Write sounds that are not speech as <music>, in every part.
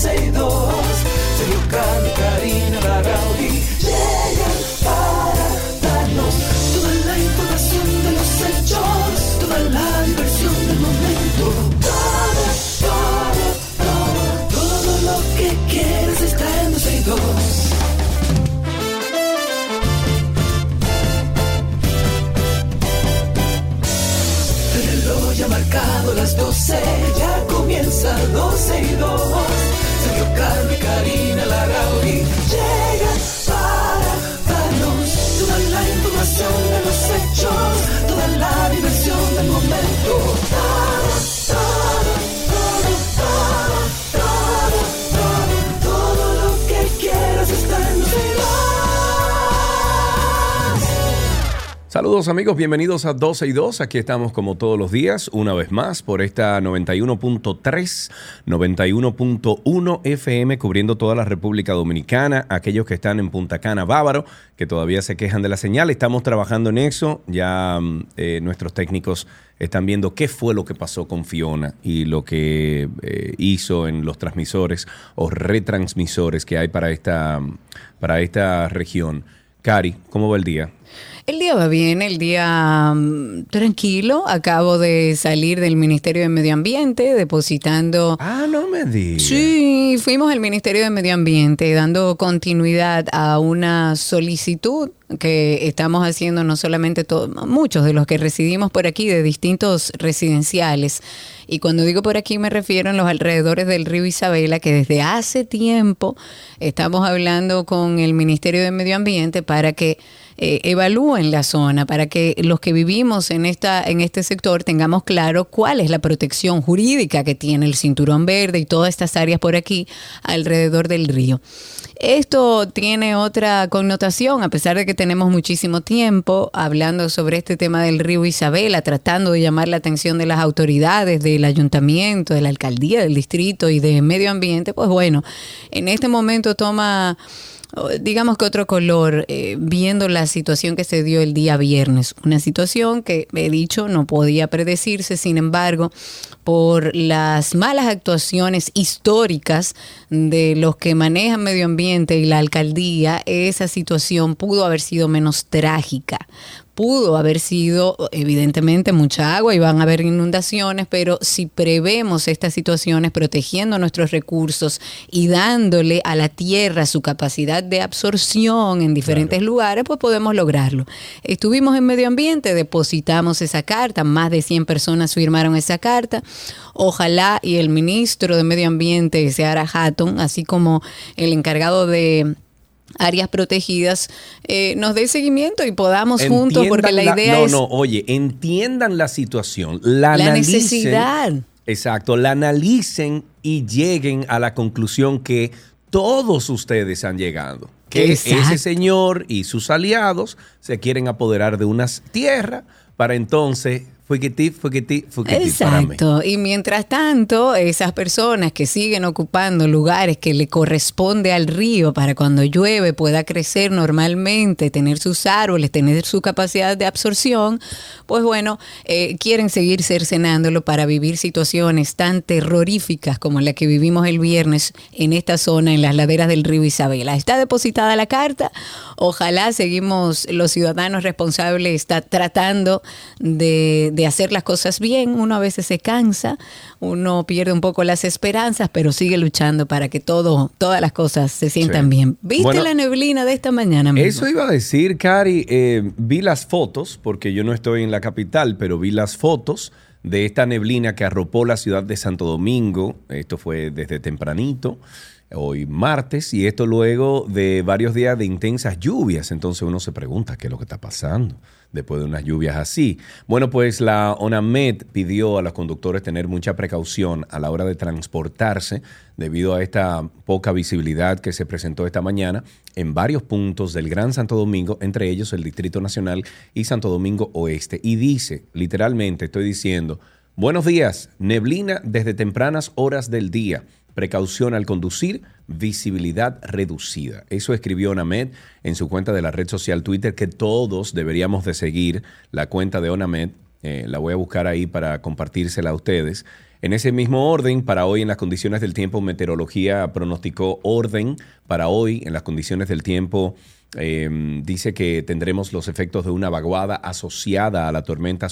12 y 2. Sergio Carlos, Karina Larrauri llegan para darnos toda la información de los hechos, toda la diversión del momento. Todo, todo, todo, todo lo que quieres está en 12 y 2. El reloj ya marcado las 12, ya comienza 12 y 2. Y Karina Larrauri llegan para darnos toda la información de los hechos, toda la diversión del momento. Saludos amigos, bienvenidos a 12 y 2. Aquí estamos como todos los días, una vez más, por esta 91.3, 91.1 FM, cubriendo toda la República Dominicana. Aquellos que están en Punta Cana, Bávaro, que todavía se quejan de la señal, estamos trabajando en eso. Ya mm, eh, nuestros técnicos están viendo qué fue lo que pasó con Fiona y lo que eh, hizo en los transmisores o retransmisores que hay para esta, para esta región. Cari, ¿cómo va el día? El día va bien, el día mm, tranquilo. Acabo de salir del Ministerio de Medio Ambiente depositando... Ah, no me digas. Sí, fuimos al Ministerio de Medio Ambiente dando continuidad a una solicitud que estamos haciendo no solamente todos, muchos de los que residimos por aquí, de distintos residenciales. Y cuando digo por aquí me refiero a los alrededores del río Isabela, que desde hace tiempo estamos hablando con el Ministerio de Medio Ambiente para que eh, evalúen la zona, para que los que vivimos en, esta, en este sector tengamos claro cuál es la protección jurídica que tiene el cinturón verde y todas estas áreas por aquí alrededor del río. Esto tiene otra connotación, a pesar de que tenemos muchísimo tiempo hablando sobre este tema del río Isabela, tratando de llamar la atención de las autoridades, del ayuntamiento, de la alcaldía, del distrito y de medio ambiente, pues bueno, en este momento toma digamos que otro color, eh, viendo la situación que se dio el día viernes. Una situación que, he dicho, no podía predecirse, sin embargo, por las malas actuaciones históricas de los que manejan medio ambiente y la alcaldía, esa situación pudo haber sido menos trágica pudo haber sido evidentemente mucha agua y van a haber inundaciones, pero si prevemos estas situaciones protegiendo nuestros recursos y dándole a la tierra su capacidad de absorción en diferentes lugares, pues podemos lograrlo. Estuvimos en medio ambiente, depositamos esa carta, más de 100 personas firmaron esa carta. Ojalá y el ministro de Medio Ambiente, Seara Hatton, así como el encargado de áreas protegidas, eh, nos dé seguimiento y podamos juntos, porque la idea es... No, no, oye, entiendan la situación, la, La analicen, necesidad. Exacto, la analicen y lleguen a la conclusión que todos ustedes han llegado. Que Exacto. ese señor y sus aliados se quieren apoderar de unas tierras para entonces fuquití, fuquití, fuquití. Exacto. Y mientras tanto, esas personas que siguen ocupando lugares que le corresponde al río para cuando llueve pueda crecer normalmente, tener sus árboles, tener su capacidad de absorción, pues bueno, eh, quieren seguir cercenándolo para vivir situaciones tan terroríficas como la que vivimos el viernes en esta zona, en las laderas del río Isabela. Está depositada la carta. Ojalá seguimos los ciudadanos responsables está tratando de, de hacer las cosas bien. Uno a veces se cansa, uno pierde un poco las esperanzas, pero sigue luchando para que todo, todas las cosas se sientan Sí. bien. ¿Viste Bueno, la neblina de esta mañana? amigo? Eso iba a decir, Cari, eh, vi las fotos, porque yo no estoy en la capital, pero vi las fotos de esta neblina que arropó la ciudad de Santo Domingo. Esto fue desde tempranito, hoy martes, y esto luego de varios días de intensas lluvias. Entonces uno se pregunta qué es lo que está pasando después de unas lluvias así. Bueno, pues la ONAMED pidió a los conductores tener mucha precaución a la hora de transportarse debido a esta poca visibilidad que se presentó esta mañana en varios puntos del Gran Santo Domingo, entre ellos el Distrito Nacional y Santo Domingo Oeste. Y dice, literalmente estoy diciendo, buenos días, neblina desde tempranas horas del día. Precaución al conducir, visibilidad reducida. Eso escribió Onamed en su cuenta de la red social Twitter, que todos deberíamos de seguir la cuenta de Onamed Eh, la voy a buscar ahí para compartírsela a ustedes. En ese mismo orden, para hoy en las condiciones del tiempo, meteorología pronosticó orden para hoy en las condiciones del tiempo. eh, dice que tendremos los efectos de una vaguada asociada a la tormenta eh,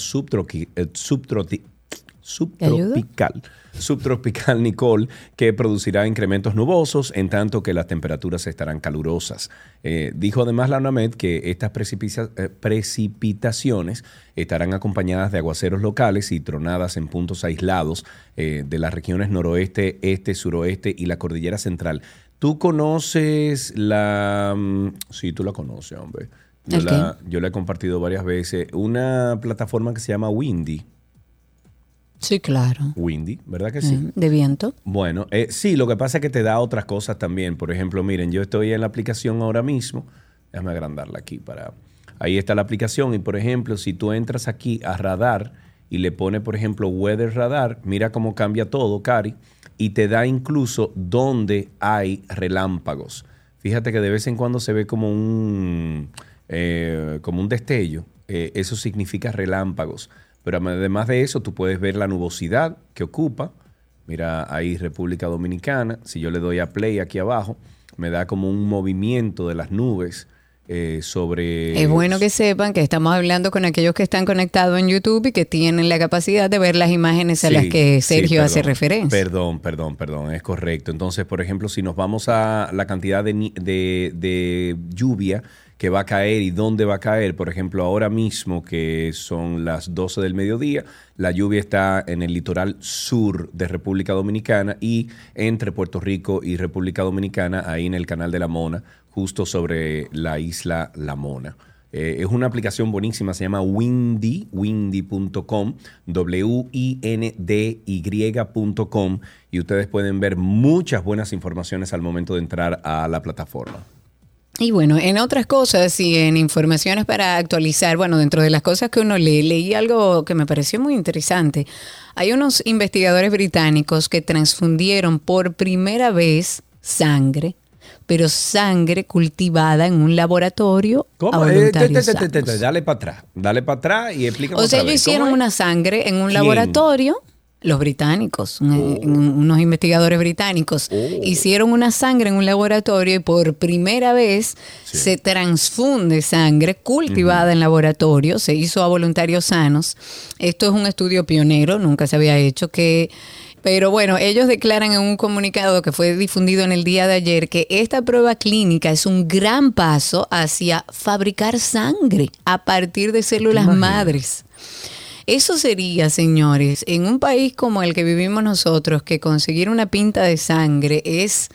subtropical, subtropical Nicole, que producirá incrementos nubosos, en tanto que las temperaturas estarán calurosas. Eh, dijo además la UNAMED que estas eh, precipitaciones estarán acompañadas de aguaceros locales y tronadas en puntos aislados eh, de las regiones noroeste, este, suroeste y la cordillera central. ¿Tú conoces la... mm, Sí, tú la conoces, hombre. Yo ¿El la, yo la he compartido varias veces. Una plataforma que se llama Windy. Sí, claro. Windy, ¿verdad que sí? Eh, De viento. Bueno, eh, sí, lo que pasa es que te da otras cosas también. Por ejemplo, miren, yo estoy en la aplicación ahora mismo. Déjame agrandarla aquí para... Ahí está la aplicación y, por ejemplo, si tú entras aquí a radar y le pones, por ejemplo, Weather Radar, mira cómo cambia todo, Cari, y te da incluso dónde hay relámpagos. Fíjate que de vez en cuando se ve como un, eh, como un destello. Eh, eso significa relámpagos. Pero además de eso, tú puedes ver la nubosidad que ocupa. Mira, ahí República Dominicana. Si yo le doy a play aquí abajo, me da como un movimiento de las nubes eh, sobre... Es bueno que sepan que estamos hablando con aquellos que están conectados en YouTube y que tienen la capacidad de ver las imágenes a Sí, las que sí, Sergio hace referencia. Perdón, perdón, perdón, es correcto. Entonces, por ejemplo, si nos vamos a la cantidad de, de- de lluvia que va a caer y dónde va a caer, por ejemplo, ahora mismo que son las 12 del mediodía, la lluvia está en el litoral sur de República Dominicana y entre Puerto Rico y República Dominicana, ahí en el canal de la Mona, justo sobre la isla La Mona. Eh, es una aplicación buenísima, se llama Windy, windy.com, W-I-N-D-Y.com, y ustedes pueden ver muchas buenas informaciones al momento de entrar a la plataforma. Y bueno, en otras cosas y en informaciones para actualizar, bueno, dentro de las cosas que uno lee, leí algo que me pareció muy interesante. Hay unos investigadores británicos que transfundieron por primera vez sangre, pero sangre cultivada en un laboratorio a Eh, te- te- te- dale para atrás, dale para atrás y explícame O sea, otra ellos vez. ¿Cómo hicieron una sangre en un ¿Quién? laboratorio. Los británicos, un- unos investigadores británicos, Oh. hicieron una sangre en un laboratorio y por primera vez Sí. se transfunde sangre cultivada en laboratorio, se hizo a voluntarios sanos. Esto es un estudio pionero, nunca se había hecho que... Pero bueno, ellos declaran en un comunicado que fue difundido en el día de ayer que esta prueba clínica es un gran paso hacia fabricar sangre a partir de células madres. Eso sería, señores, en un país como el que vivimos nosotros, que conseguir una pinta de sangre es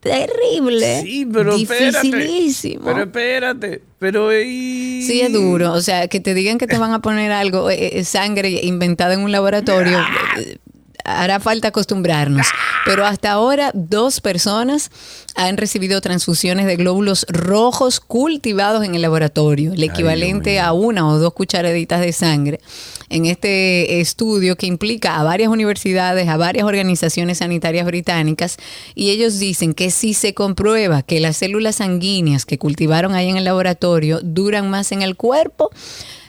terrible, Sí, pero espérate. dificilísimo. Pero espérate, pero... y- Sí, es duro. O sea, que te digan que te van a poner algo, eh, eh, sangre inventada en un laboratorio, eh, hará falta acostumbrarnos. Pero hasta ahora, dos personas han recibido transfusiones de glóbulos rojos cultivados en el laboratorio, el equivalente a una o dos cucharaditas de sangre. En este estudio que implica a varias universidades, a varias organizaciones sanitarias británicas, y ellos dicen que si se comprueba que las células sanguíneas que cultivaron ahí en el laboratorio duran más en el cuerpo,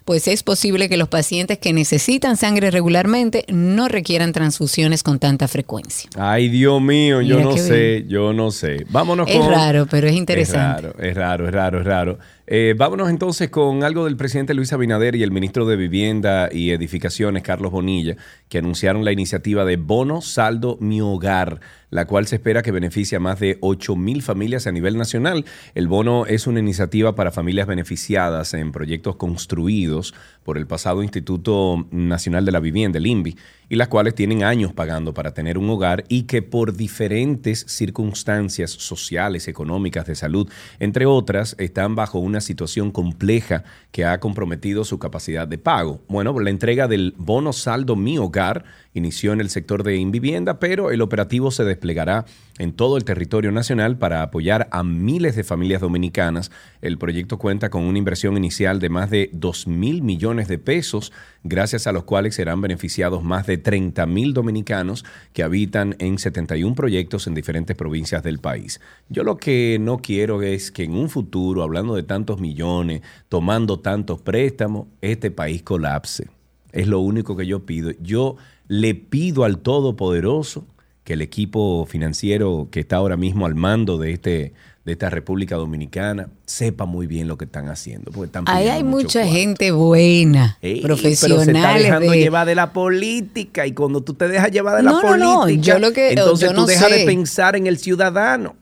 pues es posible que los pacientes que necesitan sangre regularmente no requieran transfusiones con tanta frecuencia. Ay, Dios mío, yo no sé, yo no sé. Vámonos Es con... raro, pero es interesante. Es raro, es raro, es raro, es raro. Eh, vámonos entonces con algo del presidente Luis Abinader y el ministro de Vivienda y Edificaciones, Carlos Bonilla, que anunciaron la iniciativa de Bono Saldo Mi Hogar, la cual se espera que beneficie a más de 8 mil familias a nivel nacional. El bono es una iniciativa para familias beneficiadas en proyectos construidos por el pasado Instituto Nacional de la Vivienda, el INVI, y las cuales tienen años pagando para tener un hogar y que por diferentes circunstancias sociales, económicas, de salud, entre otras, están bajo una situación compleja que ha comprometido su capacidad de pago. Bueno, la entrega del bono saldo Mi Hogar inició en el sector de Invivienda, pero el operativo se desplegará en todo el territorio nacional para apoyar a miles de familias dominicanas. El proyecto cuenta con una inversión inicial de más de 2 mil millones de pesos, gracias a los cuales serán beneficiados más de 30 mil dominicanos que habitan en 71 proyectos en diferentes provincias del país. Yo lo que no quiero es que en un futuro, hablando de tantos millones, tomando tantos préstamos, este país colapse. Es lo único que yo pido. Yo le pido al Todopoderoso que el equipo financiero que está ahora mismo al mando de este de esta República Dominicana sepa muy bien lo que están haciendo. Porque están Ahí hay mucha cuarto. gente buena, Ey, profesionales. Pero se está dejando de- llevar de la política y cuando tú te dejas llevar de la No, no, no, política, yo lo que- entonces yo tú no dejas sé. de pensar en el ciudadano.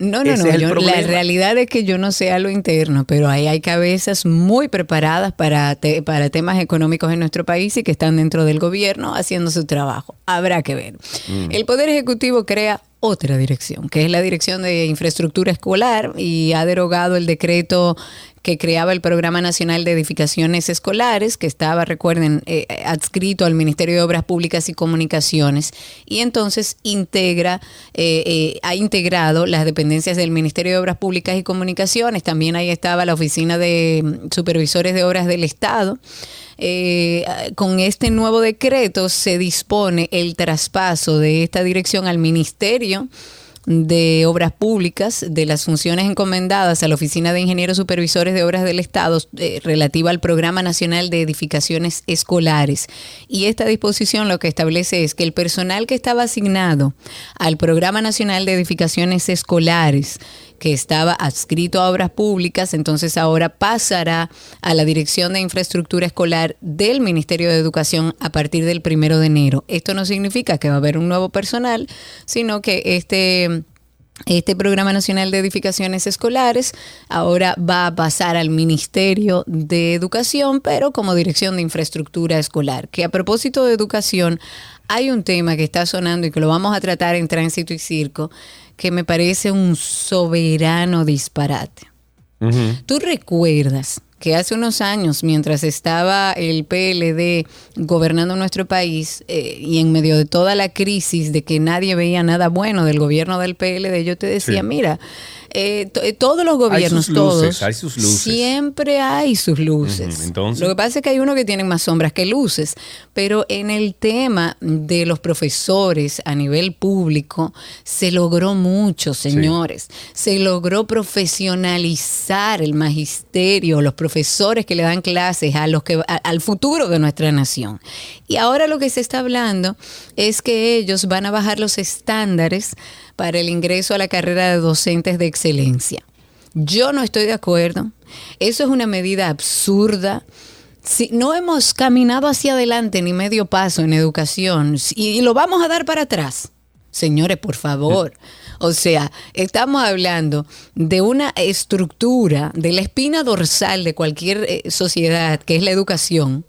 No, no, Ese no. yo- la realidad es que yo no sé a lo interno, pero ahí hay cabezas muy preparadas para, te- para temas económicos en nuestro país y que están dentro del gobierno haciendo su trabajo. Habrá que ver. Mm. El Poder Ejecutivo crea otra dirección, que es la Dirección de Infraestructura Escolar y ha derogado el decreto que creaba el Programa Nacional de Edificaciones Escolares, que estaba, recuerden, eh, adscrito al Ministerio de Obras Públicas y Comunicaciones, y entonces integra, eh, eh, ha integrado las dependencias del Ministerio de Obras Públicas y Comunicaciones, también ahí estaba la Oficina de mm, Supervisores de Obras del Estado. Eh, con este nuevo decreto se dispone el traspaso de esta dirección al Ministerio de Obras Públicas, de las funciones encomendadas a la Oficina de Ingenieros Supervisores de Obras del Estado eh, relativa al Programa Nacional de Edificaciones Escolares. Y esta disposición lo que establece es que el personal que estaba asignado al Programa Nacional de Edificaciones Escolares, que estaba adscrito a obras públicas, entonces ahora pasará a la Dirección de Infraestructura Escolar del Ministerio de Educación a partir del primero de enero. Esto no significa que va a haber un nuevo personal, sino que este este Programa Nacional de Edificaciones Escolares ahora va a pasar al Ministerio de Educación, pero como Dirección de Infraestructura Escolar. Que a propósito de educación, hay un tema que está sonando y que lo vamos a tratar en Tránsito y Circo, que me parece un soberano disparate. ¿Tú recuerdas que hace unos años, mientras estaba el PLD gobernando nuestro país eh, y en medio de toda la crisis de que nadie veía nada bueno del gobierno del PLD, yo te decía, Sí. mira, eh, eh, todos los gobiernos, sus luces, todos, hay sus luces. siempre hay sus luces. Entonces. Lo que pasa es que hay unos que tienen más sombras que luces, pero en el tema de los profesores a nivel público se logró mucho, señores. Se logró profesionalizar el magisterio, los profesores que le dan clases a los que a- al futuro de nuestra nación. Y ahora lo que se está hablando es que ellos van a bajar los estándares para el ingreso a la carrera de docentes de excelencia. Yo no estoy de acuerdo. Eso es una medida absurda. Si no hemos caminado hacia adelante ni medio paso en educación y, lo vamos a dar para atrás. Señores, por favor. O sea, estamos hablando de una estructura, de la espina dorsal de cualquier eh, sociedad, que es la educación.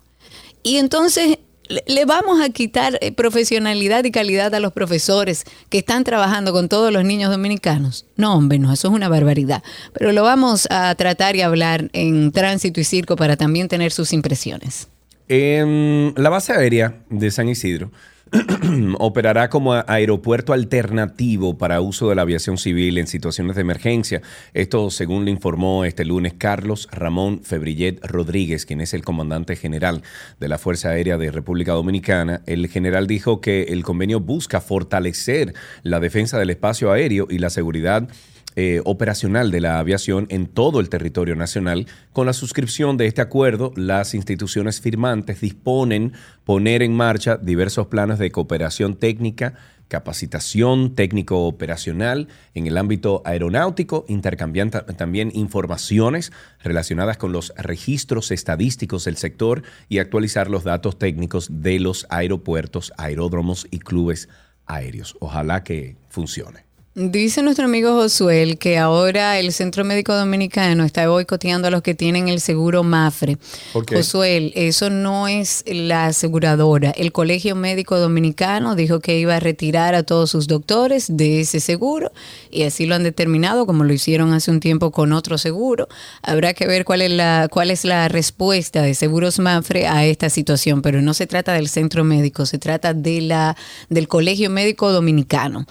Y entonces le, vamos a quitar eh, profesionalidad y calidad a los profesores que están trabajando con todos los niños dominicanos. No, hombre, no, eso es una barbaridad. Pero lo vamos a tratar y hablar en tránsito y circo para también tener sus impresiones. La base aérea de San Isidro <clears throat> operará como aeropuerto alternativo para uso de la aviación civil en situaciones de emergencia. Esto según le informó este lunes Carlos Ramón Febrillet Rodríguez, quien es el comandante general de la Fuerza Aérea de República Dominicana. El general dijo que el convenio busca fortalecer la defensa del espacio aéreo y la seguridad eh, operacional de la aviación en todo el territorio nacional. Con la suscripción de este acuerdo, las instituciones firmantes disponen poner en marcha diversos planes de cooperación técnica, capacitación técnico-operacional en el ámbito aeronáutico, intercambiando también informaciones relacionadas con los registros estadísticos del sector y actualizar los datos técnicos de los aeropuertos, aeródromos y clubes aéreos. Ojalá que funcione. Dice nuestro amigo Josuel que ahora el Centro Médico Dominicano está boicoteando a los que tienen el seguro MAFRE. ¿Por qué? Josuel, eso no es la aseguradora. El Colegio Médico Dominicano dijo que iba a retirar a todos sus doctores de ese seguro y así lo han determinado, como lo hicieron hace un tiempo con otro seguro. Habrá que ver cuál es la, cuál es la respuesta de Seguros MAFRE a esta situación, pero no se trata del centro médico, se trata de la, del Colegio Médico Dominicano.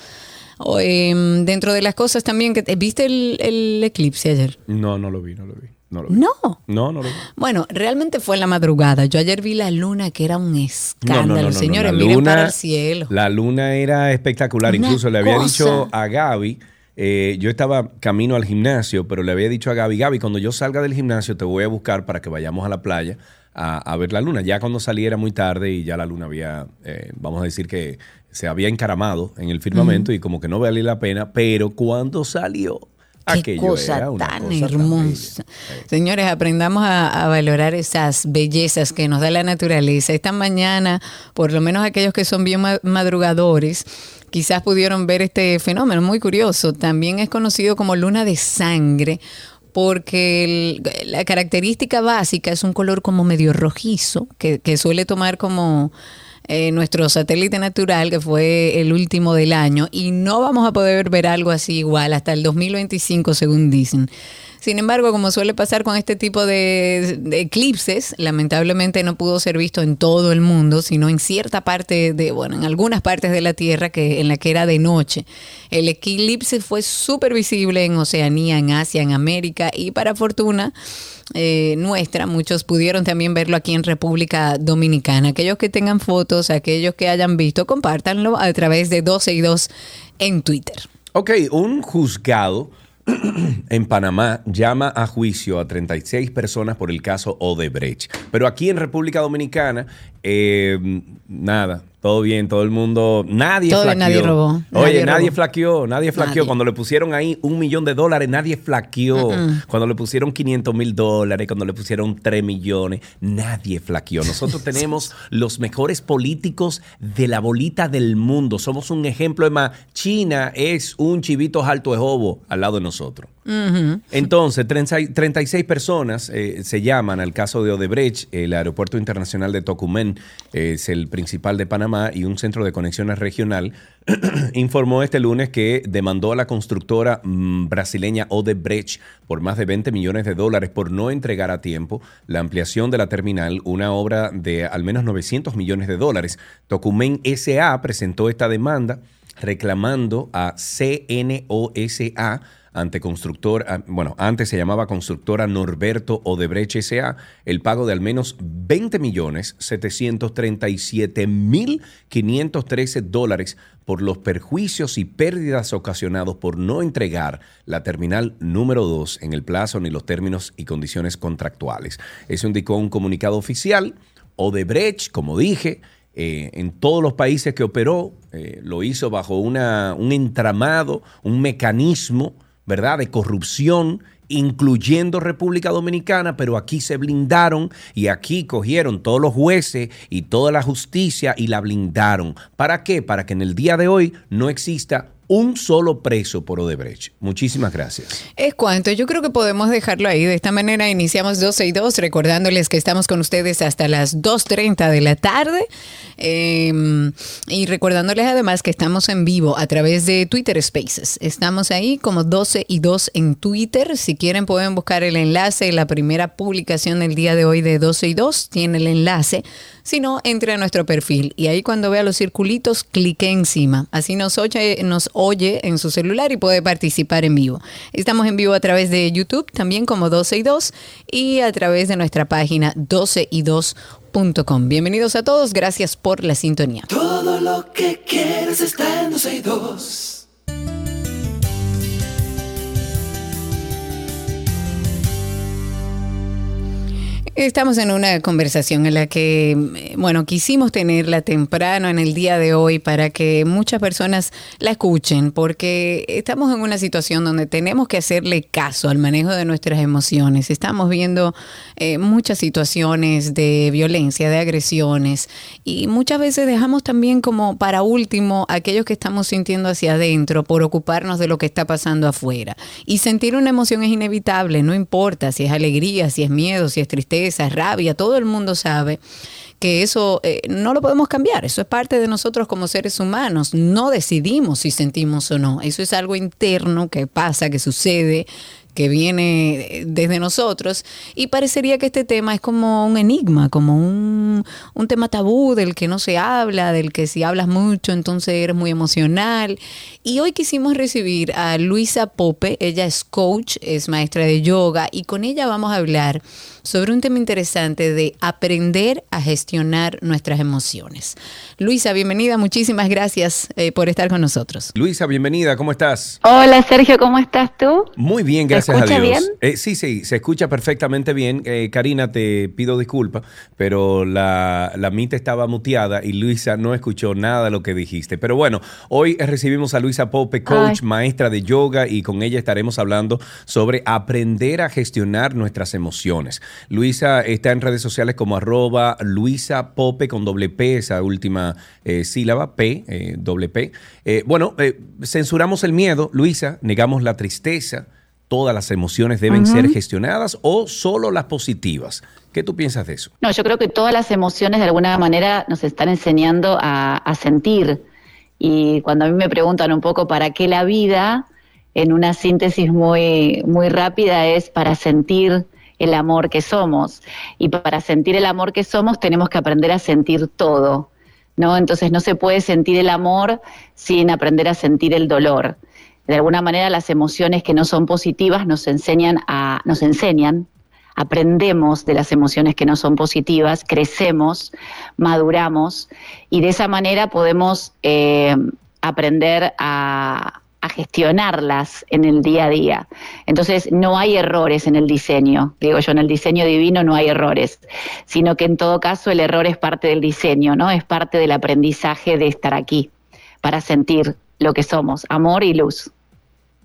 O, em, dentro de las cosas también que viste el, el eclipse ayer. No, no lo vi, no lo vi. No, lo vi. No. No, no lo vi. Bueno, realmente fue en la madrugada. Yo ayer vi la luna que era un escándalo, señores. Miren para el cielo. La luna era espectacular. Una Incluso le había dicho a Gaby, eh, yo estaba camino al gimnasio, pero le había dicho a Gaby, Gaby, cuando yo salga del gimnasio te voy a buscar para que vayamos a la playa a, a ver la luna. Ya cuando salí era muy tarde y ya la luna había, eh, vamos a decir que se había encaramado en el firmamento y como que no valía la pena, pero cuando salió, Qué aquello cosa era una tan cosa hermosa. Señores, aprendamos a, a valorar esas bellezas que nos da la naturaleza. Esta mañana, por lo menos aquellos que son bien ma- madrugadores, quizás pudieron ver este fenómeno muy curioso. También es conocido como luna de sangre porque el- la característica básica es un color como medio rojizo, que, que suele tomar como eh, nuestro satélite natural, que fue el último del año, y no vamos a poder ver algo así igual hasta el 2025, según dicen. Sin embargo, como suele pasar con este tipo de, eclipses, lamentablemente no pudo ser visto en todo el mundo, sino en cierta parte de, bueno, en algunas partes de la Tierra que en la que era de noche. El eclipse fue súper visible en Oceanía, en Asia, en América y para fortuna eh, nuestra, muchos pudieron también verlo aquí en República Dominicana. Aquellos que tengan fotos, aquellos que hayan visto, compártanlo a través de 12 y 2 en Twitter. Ok, un juzgado <clears throat> en Panamá llama a juicio a 36 personas por el caso Odebrecht. Pero aquí en República Dominicana, eh, nada, todo bien, todo el mundo, nadie Todo flaqueó. nadie robó, Oye, nadie nadie, robó. flaqueó, nadie flaqueó. Nadie. Cuando le pusieron ahí un millón de dólares, nadie flaqueó. Cuando le pusieron 500 mil dólares, cuando le pusieron 3 millones, nadie flaqueó. Nosotros <laughs> tenemos los mejores políticos de la bolita del mundo. Somos un ejemplo. Es más, China es un chivito alto de jobo al lado de nosotros. Entonces, 30 y- 36 personas eh, se llaman al caso de Odebrecht. El aeropuerto internacional de Tocumen eh, es el principal de Panamá y un centro de conexiones regional <clears throat> informó este lunes que demandó a la constructora mm, brasileña Odebrecht por más de 20 millones de dólares por no entregar a tiempo la ampliación de la terminal, una obra de al menos 900 millones de dólares. Tocumen SA presentó esta demanda reclamando a CNOSA ante constructor, ah, bueno, antes se llamaba constructora Norberto Odebrecht S.A., el pago de al menos 20 millones 737 mil 513 dólares por los perjuicios y pérdidas ocasionados por no entregar la terminal número 2 en el plazo ni los términos y condiciones contractuales. Eso indicó un comunicado oficial. Odebrecht, como dije, eh, en todos los países que operó, eh, lo hizo bajo una, un entramado, un mecanismo, ¿verdad?, de corrupción, incluyendo República Dominicana, pero aquí se blindaron y aquí cogieron todos los jueces y toda la justicia y la blindaron. ¿Para qué? Para que en el día de hoy no exista un solo preso por Odebrecht. Muchísimas gracias. Es cuanto, yo creo que podemos dejarlo ahí. De esta manera iniciamos 12 y 2, recordándoles que estamos con ustedes hasta las 2.30 de la tarde. Eh, y recordándoles además que estamos en vivo a través de Twitter Spaces. Estamos ahí como 12 y 2 en Twitter. Si quieren pueden buscar el enlace. La primera publicación del día de hoy de 12 y 2 tiene el enlace. Si no, entre a nuestro perfil y ahí cuando vea los circulitos, clique encima. Así nos oye, nos oye en su celular y puede participar en vivo. Estamos en vivo a través de YouTube, también como 12 y 2, y a través de nuestra página 12 y 2.com. Bienvenidos a todos, gracias por la sintonía. Todo lo que quieres está en 12 y 2. Estamos en una conversación en la que, eh, bueno, quisimos tenerla temprano en el día de hoy para que muchas personas la escuchen, porque estamos en una situación donde tenemos que hacerle caso al manejo de nuestras emociones. Estamos viendo eh, muchas situaciones de violencia, de agresiones, y muchas veces dejamos también como para último aquellos que estamos sintiendo hacia adentro por ocuparnos de lo que está pasando afuera. Y sentir una emoción es inevitable, no importa si es alegría, si es miedo, si es tristeza, rabia, todo el mundo sabe que eso eh, no lo podemos cambiar, eso es parte de nosotros como seres humanos, no decidimos si sentimos o no, eso es algo interno que pasa, que sucede, que viene eh, desde nosotros. Y parecería que este tema es como un enigma, como un, un tema tabú del que no se habla, del que si hablas mucho entonces eres muy emocional. Y hoy quisimos recibir a Luisa Pope, ella es coach, es maestra de yoga y con ella vamos a hablar sobre un tema interesante de aprender a gestionar nuestras emociones. Luisa, bienvenida, muchísimas gracias eh, por estar con nosotros. Luisa, bienvenida, ¿cómo estás? Hola Sergio, ¿cómo estás tú? Muy bien, gracias escucha a Dios. bien? Eh, sí, sí, se escucha perfectamente bien. Eh, Karina, te pido disculpas, pero la, la mitad estaba muteada y Luisa no escuchó nada de lo que dijiste. Pero bueno, hoy recibimos a Luisa Pope, coach, Ay. maestra de yoga, y con ella estaremos hablando sobre aprender a gestionar nuestras emociones. Luisa está en redes sociales como arroba Luisa Pope con doble P, esa última eh, sílaba, P, eh, doble P. Eh, bueno, censuramos el miedo, Luisa, negamos la tristeza. ¿Todas las emociones deben ser gestionadas o solo las positivas? ¿Qué tú piensas de eso? No, yo creo que todas las emociones de alguna manera nos están enseñando a, a sentir. Y cuando a mí me preguntan un poco para qué la vida, en una síntesis muy, muy rápida es para sentir el amor que somos. Y para sentir el amor que somos tenemos que aprender a sentir todo. ¿no? Entonces no se puede sentir el amor sin aprender a sentir el dolor. De alguna manera las emociones que no son positivas nos enseñan a, nos enseñan, aprendemos de las emociones que no son positivas, crecemos, maduramos y de esa manera podemos eh, aprender a, a gestionarlas en el día a día. Entonces, no hay errores en el diseño. Digo yo, en el diseño divino no hay errores, sino que en todo caso el error es parte del diseño, ¿no? Es parte del aprendizaje de estar aquí para sentir lo que somos, amor y luz.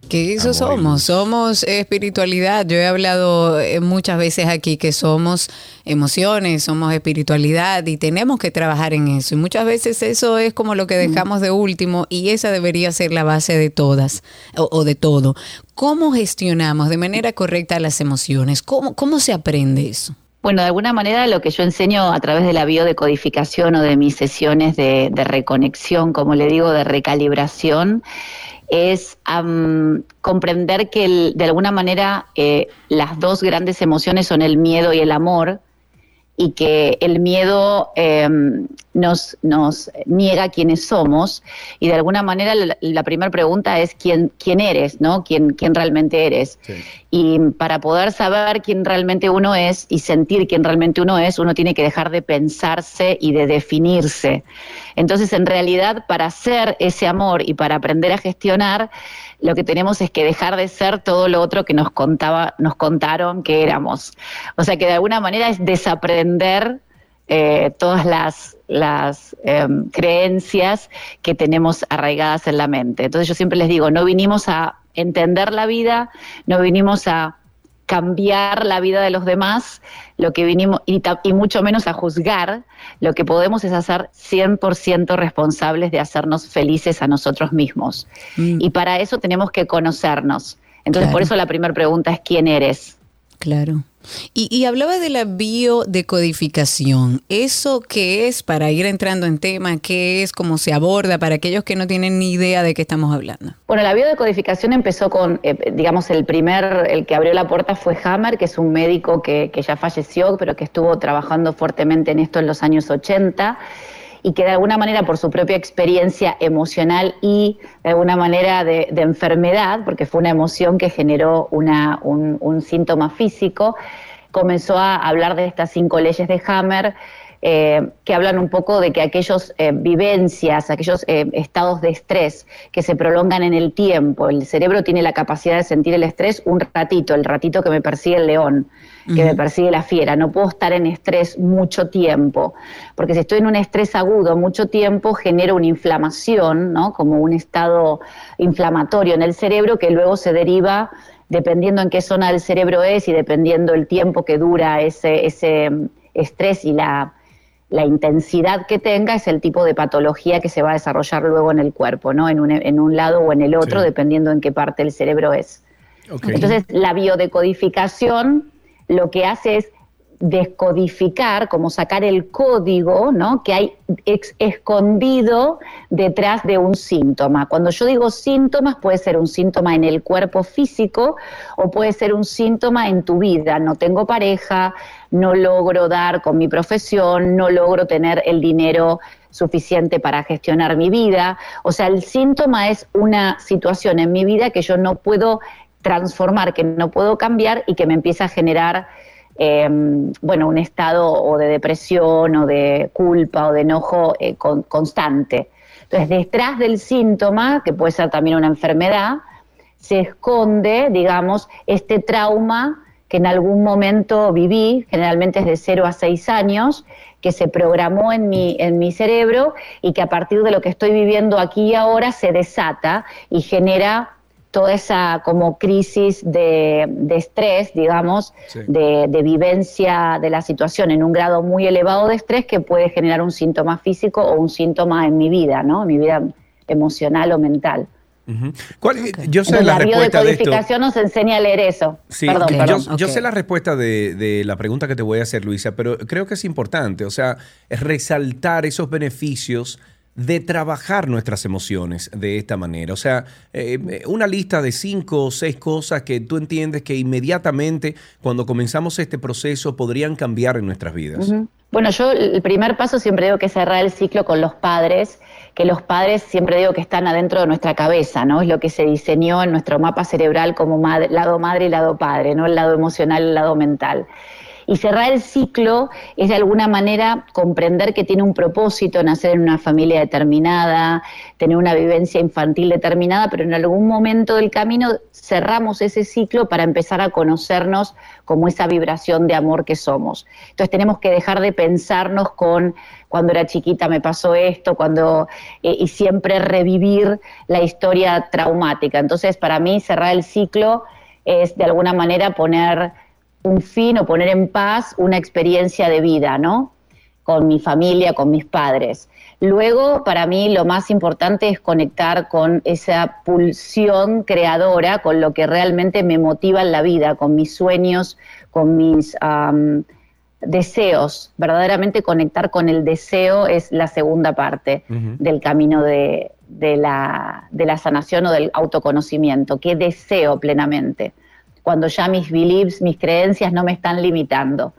Que eso Amor somos, somos espiritualidad. Yo he hablado eh, muchas veces aquí que somos emociones, somos espiritualidad y tenemos que trabajar en eso. Y muchas veces eso es como lo que dejamos de último y esa debería ser la base de todas o, o de todo. ¿Cómo gestionamos de manera correcta las emociones? ¿Cómo, cómo se aprende eso? Bueno, de alguna manera lo que yo enseño a través de la biodecodificación o de mis sesiones de, de reconexión, como le digo, de recalibración, es am, comprender que el- de alguna manera eh, las dos grandes emociones son el miedo y el amor y que el miedo eh, nos, nos niega quiénes somos y de alguna manera la, la primera pregunta es quién, quién eres, ¿no? ¿Quién, quién realmente eres? Y para poder saber quién realmente uno es y sentir quién realmente uno es, uno tiene que dejar de pensarse y de definirse. Entonces, en realidad, para ser ese amor y para aprender a gestionar, lo que tenemos es que dejar de ser todo lo otro que nos contaba, nos contaron que éramos. O sea que de alguna manera es desaprender eh, todas las, las em, creencias que tenemos arraigadas en la mente. Entonces yo siempre les digo, no vinimos a entender la vida, no vinimos a cambiar la vida de los demás, lo que vinimos, y, y mucho menos a juzgar, lo que podemos es hacer 100% responsables de hacernos felices a nosotros mismos. Mm. Y para eso tenemos que conocernos. Entonces, Claro. por eso la primera pregunta es quién eres. Claro. Y, y hablaba de la biodecodificación. ¿Eso qué es para ir entrando en tema? ¿Qué es? ¿Cómo se aborda para aquellos que no tienen ni idea de qué estamos hablando? Bueno, la biodecodificación empezó con, eh, digamos, el primer, el que abrió la puerta fue Hammer, que es un médico que, que ya falleció, pero que estuvo trabajando fuertemente en esto en los años 80 y que de alguna manera por su propia experiencia emocional y de alguna manera de, de enfermedad, porque fue una emoción que generó una, un, un síntoma físico, comenzó a hablar de estas cinco leyes de Hammer, eh, que hablan un poco de que aquellos eh, vivencias, aquellos eh, estados de estrés que se prolongan en el tiempo, el cerebro tiene la capacidad de sentir el estrés un ratito, el ratito que me persigue el león, que me persigue la fiera. No puedo estar en estrés mucho tiempo, porque si estoy en un estrés agudo mucho tiempo, genero una inflamación, ¿no? como un estado inflamatorio en el cerebro que luego se deriva dependiendo en qué zona del cerebro es y dependiendo el tiempo que dura ese, ese mm, estrés y la, la intensidad que tenga, es el tipo de patología que se va a desarrollar luego en el cuerpo, ¿no? En un, en un lado o en el otro, Sí. dependiendo en qué parte del cerebro es. Entonces, la biodecodificación lo que hace es descodificar, como sacar el código ¿no? que hay escondido detrás de un síntoma. Cuando yo digo síntomas, puede ser un síntoma en el cuerpo físico o puede ser un síntoma en tu vida. No tengo pareja, no logro dar con mi profesión, no logro tener el dinero suficiente para gestionar mi vida. O sea, el síntoma es una situación en mi vida que yo no puedo transformar, que no puedo cambiar y que me empieza a generar em, bueno, un estado o de depresión o de culpa o de enojo eh, constante. Entonces, detrás del síntoma, que puede ser también una enfermedad, se esconde, digamos, este trauma que en algún momento viví, generalmente es de 0 a 6 años, que se programó en mi, en mi cerebro y que a partir de lo que estoy viviendo aquí y ahora se desata y genera toda esa como crisis de, estrés, digamos, de, de, vivencia de la situación en un grado muy elevado de estrés que puede generar un síntoma físico o un síntoma en mi vida, ¿no? En mi vida emocional o mental. Yo sé la, respuesta de esto. nos enseña a leer eso. Sí, Yo, sé la respuesta de, la pregunta que te voy a hacer, Luisa, pero creo que es importante, o sea, resaltar esos beneficios de trabajar nuestras emociones de esta manera. O sea, eh, una lista de cinco o seis cosas que tú entiendes que inmediatamente cuando comenzamos este proceso podrían cambiar en nuestras vidas. Bueno, yo el primer paso siempre digo que cerrar el ciclo con los padres que los padres siempre digo que están adentro de nuestra cabeza, ¿no? Es lo que se diseñó en nuestro mapa cerebral como lado madre y lado padre, ¿no? El lado emocional, el lado mental. Y cerrar el ciclo es de alguna manera comprender que tiene un propósito nacer en una familia determinada, tener una vivencia infantil determinada, pero en algún momento del camino cerramos ese ciclo para empezar a conocernos como esa vibración de amor que somos. Entonces tenemos que dejar de pensarnos con cuando era chiquita me pasó esto, cuando eh, y siempre revivir la historia traumática. Entonces, para mí cerrar el ciclo es de alguna manera poner un fin o poner en paz una experiencia de vida, ¿no? Con mi familia, con mis padres. Luego, para mí, lo más importante es conectar con esa pulsión creadora, con lo que realmente me motiva en la vida, con mis sueños, con mis deseos. Verdaderamente conectar con el deseo es la segunda parte del camino de, la, de la sanación o del autoconocimiento. ¿Qué deseo plenamente? Cuando ya mis beliefs, mis creencias no me están limitando.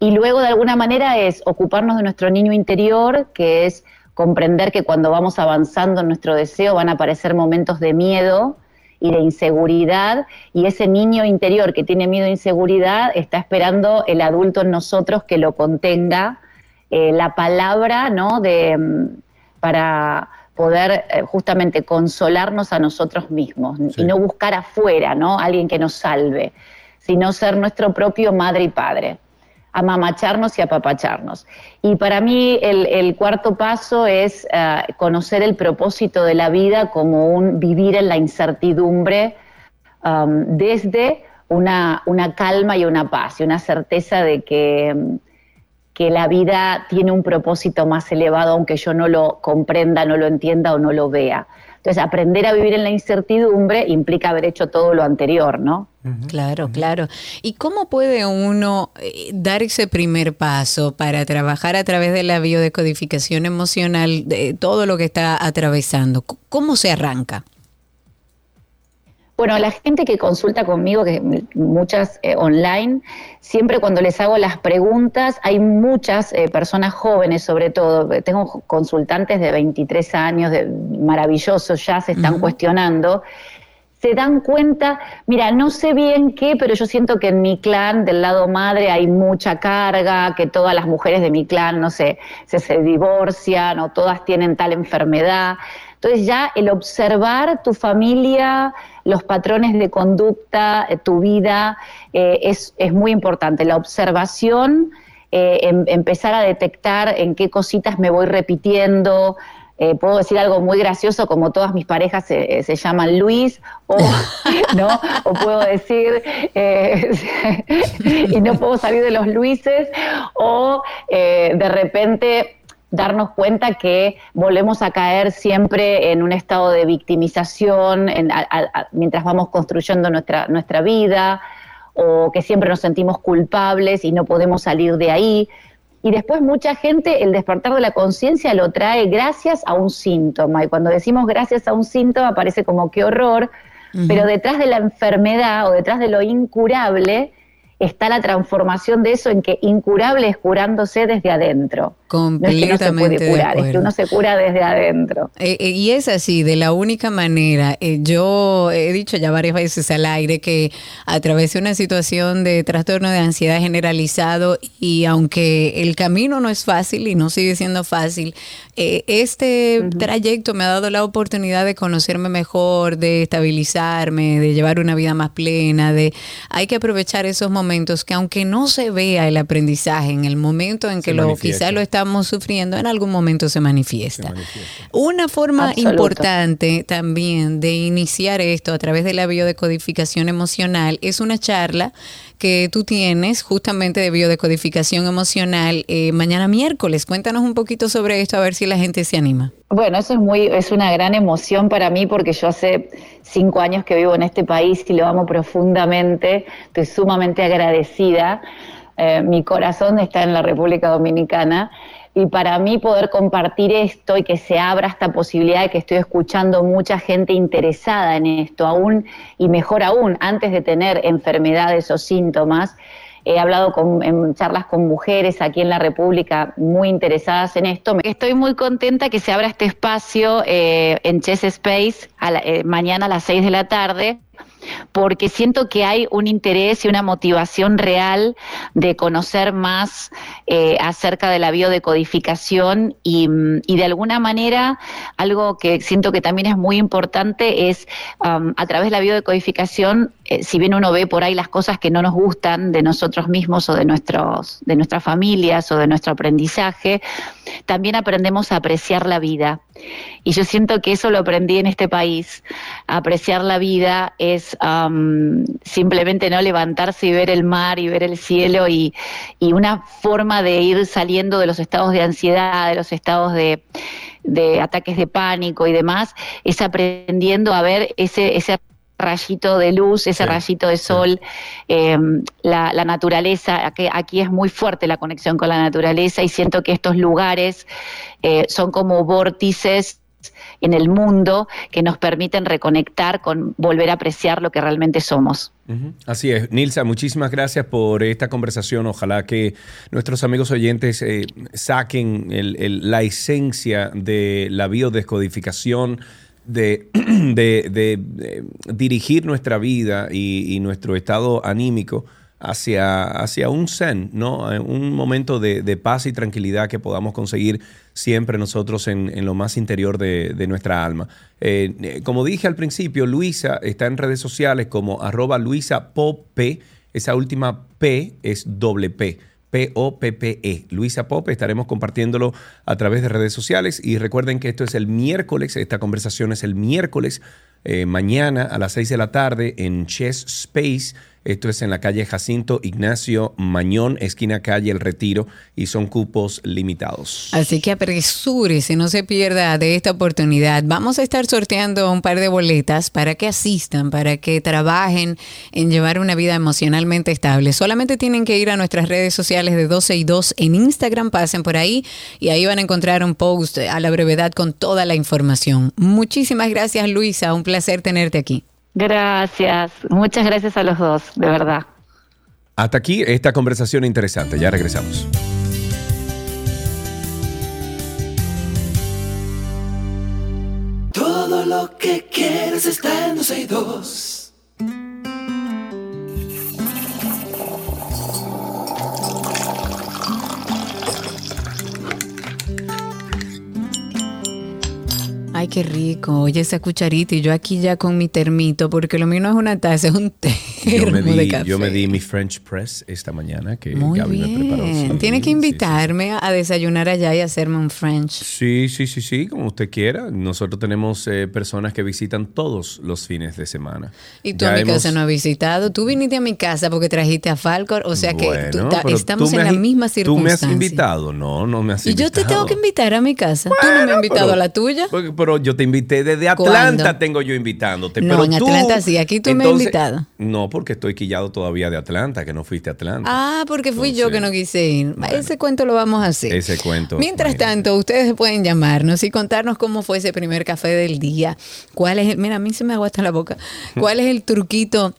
Y luego de alguna manera es ocuparnos de nuestro niño interior, que es comprender que cuando vamos avanzando en nuestro deseo van a aparecer momentos de miedo y de inseguridad, y ese niño interior que tiene miedo e inseguridad está esperando el adulto en nosotros que lo contenga, eh, la palabra, ¿no? De, mm, para poder eh, justamente consolarnos a nosotros mismos y no buscar afuera, ¿no? Alguien que nos salve, sino ser nuestro propio madre y padre, amamacharnos y apapacharnos. Y para mí el, cuarto paso es eh, conocer el propósito de la vida como un vivir en la incertidumbre um, desde una, una calma y una paz y una certeza de que que la vida tiene un propósito más elevado, aunque yo no lo comprenda, no lo entienda o no lo vea. Entonces, aprender a vivir en la incertidumbre implica haber hecho todo lo anterior, ¿no? Claro, claro. ¿Y cómo puede uno eh, dar ese primer paso para trabajar a través de la biodecodificación emocional de todo lo que está atravesando? ¿Cómo se arranca? Bueno, la gente que consulta conmigo, que muchas eh, online, siempre cuando les hago las preguntas, hay muchas eh, personas jóvenes sobre todo, tengo consultantes de 23 años, de, maravillosos, ya se están cuestionando, se dan cuenta, mira, no sé bien qué, pero yo siento que en mi clan del lado madre hay mucha carga, que todas las mujeres de mi clan, no sé, se, se divorcian o todas tienen tal enfermedad. Entonces ya el observar tu familia, los patrones de conducta, eh, tu vida, eh, es, muy importante. La observación, eh, em, empezar a detectar en qué cositas me voy repitiendo. puedo decir algo muy gracioso, como todas mis parejas se, llaman Luis, o, <laughs> ¿no? o puedo decir, <laughs> y no puedo salir de los Luises, o de repente darnos cuenta que volvemos a caer siempre en un estado de victimización mientras vamos construyendo nuestra, nuestra vida o que siempre nos sentimos culpables y no podemos salir de ahí. Y después mucha gente el despertar de la conciencia lo trae gracias a un síntoma. Y cuando decimos gracias a un síntoma parece como qué horror, pero detrás de la enfermedad o detrás de lo incurable está la transformación de eso en que incurable es curándose desde adentro. Completamente no se puede curar, es que uno se cura desde adentro. Eh, eh, y es así, de la única manera. Eh, yo he dicho ya varias veces al aire que atravesé una situación de trastorno de ansiedad generalizado y aunque el camino no es fácil y no sigue siendo fácil, este trayecto me ha dado la oportunidad de conocerme mejor, de estabilizarme, de llevar una vida más plena, de hay que aprovechar esos momentos que aunque no se vea el aprendizaje en el momento en que lo quizá lo estamos sufriendo, en algún momento se manifiesta. Una forma importante también de iniciar esto a través de la biodecodificación emocional es una charla que tú tienes justamente de biodecodificación emocional eh, mañana miércoles. Cuéntanos un poquito sobre esto a ver si la gente se anima. Bueno, eso es muy, es una gran emoción para mí porque yo hace cinco años que vivo en este país y lo amo profundamente. Estoy sumamente agradecida eh, mi corazón está en la República Dominicana y para mí poder compartir esto y que se abra esta posibilidad de que estoy escuchando mucha gente interesada en esto, aún y mejor aún, antes de tener enfermedades o síntomas, he hablado con, en charlas con mujeres aquí en la República muy interesadas en esto. Estoy muy contenta que se abra este espacio eh, en Chess Space eh, mañana a las 6 de la tarde porque siento que hay un interés y una motivación real de conocer más eh, acerca de la biodecodificación y, y, de alguna manera algo que siento que también es muy importante es um, a través de la biodecodificación, eh, si bien uno ve por ahí las cosas que no nos gustan de nosotros mismos o de, nuestros, de nuestras familias o de nuestro aprendizaje, también aprendemos a apreciar la vida. Y yo siento que eso lo aprendí en este país. Apreciar la vida es simplemente no levantarse y ver el mar y ver el cielo y, una forma de ir saliendo de los estados de ansiedad, de los estados de, ataques de pánico y demás, es aprendiendo a ver ese, ese rayito de luz, ese rayito de sol, em, la, naturaleza, aquí, aquí, es muy fuerte la conexión con la naturaleza y siento que estos lugares eh, son como vórtices en el mundo que nos permiten reconectar con volver a apreciar lo que realmente somos. Así es. Nilsa, muchísimas gracias por esta conversación. Ojalá que nuestros amigos oyentes eh, saquen la esencia de la biodescodificación, <clears throat> de, de, dirigir nuestra vida y, nuestro estado anímico hacia, hacia un zen, ¿no? Eh, un momento de, paz y tranquilidad que podamos conseguir siempre nosotros en, lo más interior de, nuestra alma. Eh, eh, como dije al principio, Luisa está en redes sociales como arroba Luisa Pope. Esa última P es doble P. P-O-P-P-E. Luisa Pope, estaremos compartiéndolo a través de redes sociales y recuerden que esto es el miércoles, esta conversación es el miércoles, mañana a las 6 de la tarde en Chess Space esto es en la calle Jacinto Ignacio Mañón, esquina calle El Retiro, y son cupos limitados. Así que apresúrese, no se pierda de esta oportunidad. Vamos a estar sorteando un par de boletas para que asistan, para que trabajen en llevar una vida emocionalmente estable. Solamente tienen que ir a nuestras redes sociales de 12 y 2 en Instagram, pasen por ahí y ahí van a encontrar un post a la brevedad con toda la información. Muchísimas gracias Luisa, un placer tenerte aquí. Gracias, muchas gracias a los dos, de verdad. Hasta aquí esta conversación interesante, ya regresamos. Todo lo que quieres está en Ay, qué rico. Oye, esa cucharita y yo aquí ya con mi termito, porque lo mío no es una taza, es un <laughs> termo yo. Yo me di mi French press esta mañana que Muy bien. me preparó. Tiene que invitarme a desayunar allá y hacerme un French. Sí, sí, sí, sí, como usted quiera. Nosotros tenemos eh, personas que visitan todos los fines de semana. ¿Y tú a mi casa no has visitado? Tú viniste a mi casa porque trajiste a Falcor, o sea que estamos en la misma circunstancia. ¿Tú me has invitado? No, no me has invitado. Y yo te tengo que invitar a mi casa. ¿Tú no me has invitado a la tuya? Pero yo te invité desde Atlanta, tengo yo invitándote. No, pero en Atlanta sí, aquí tú me has invitado. No, porque estoy quillado todavía de Atlanta, que no fuiste a Atlanta. Ah, porque fui yo que no quise ir. ese cuento lo vamos a hacer. Ese cuento. Mientras tanto, ustedes pueden llamarnos y contarnos cómo fue ese primer café del día. ¿Cuál es? mira, a mí se me agua hasta la boca. <laughs> ¿Cuál es el truquito?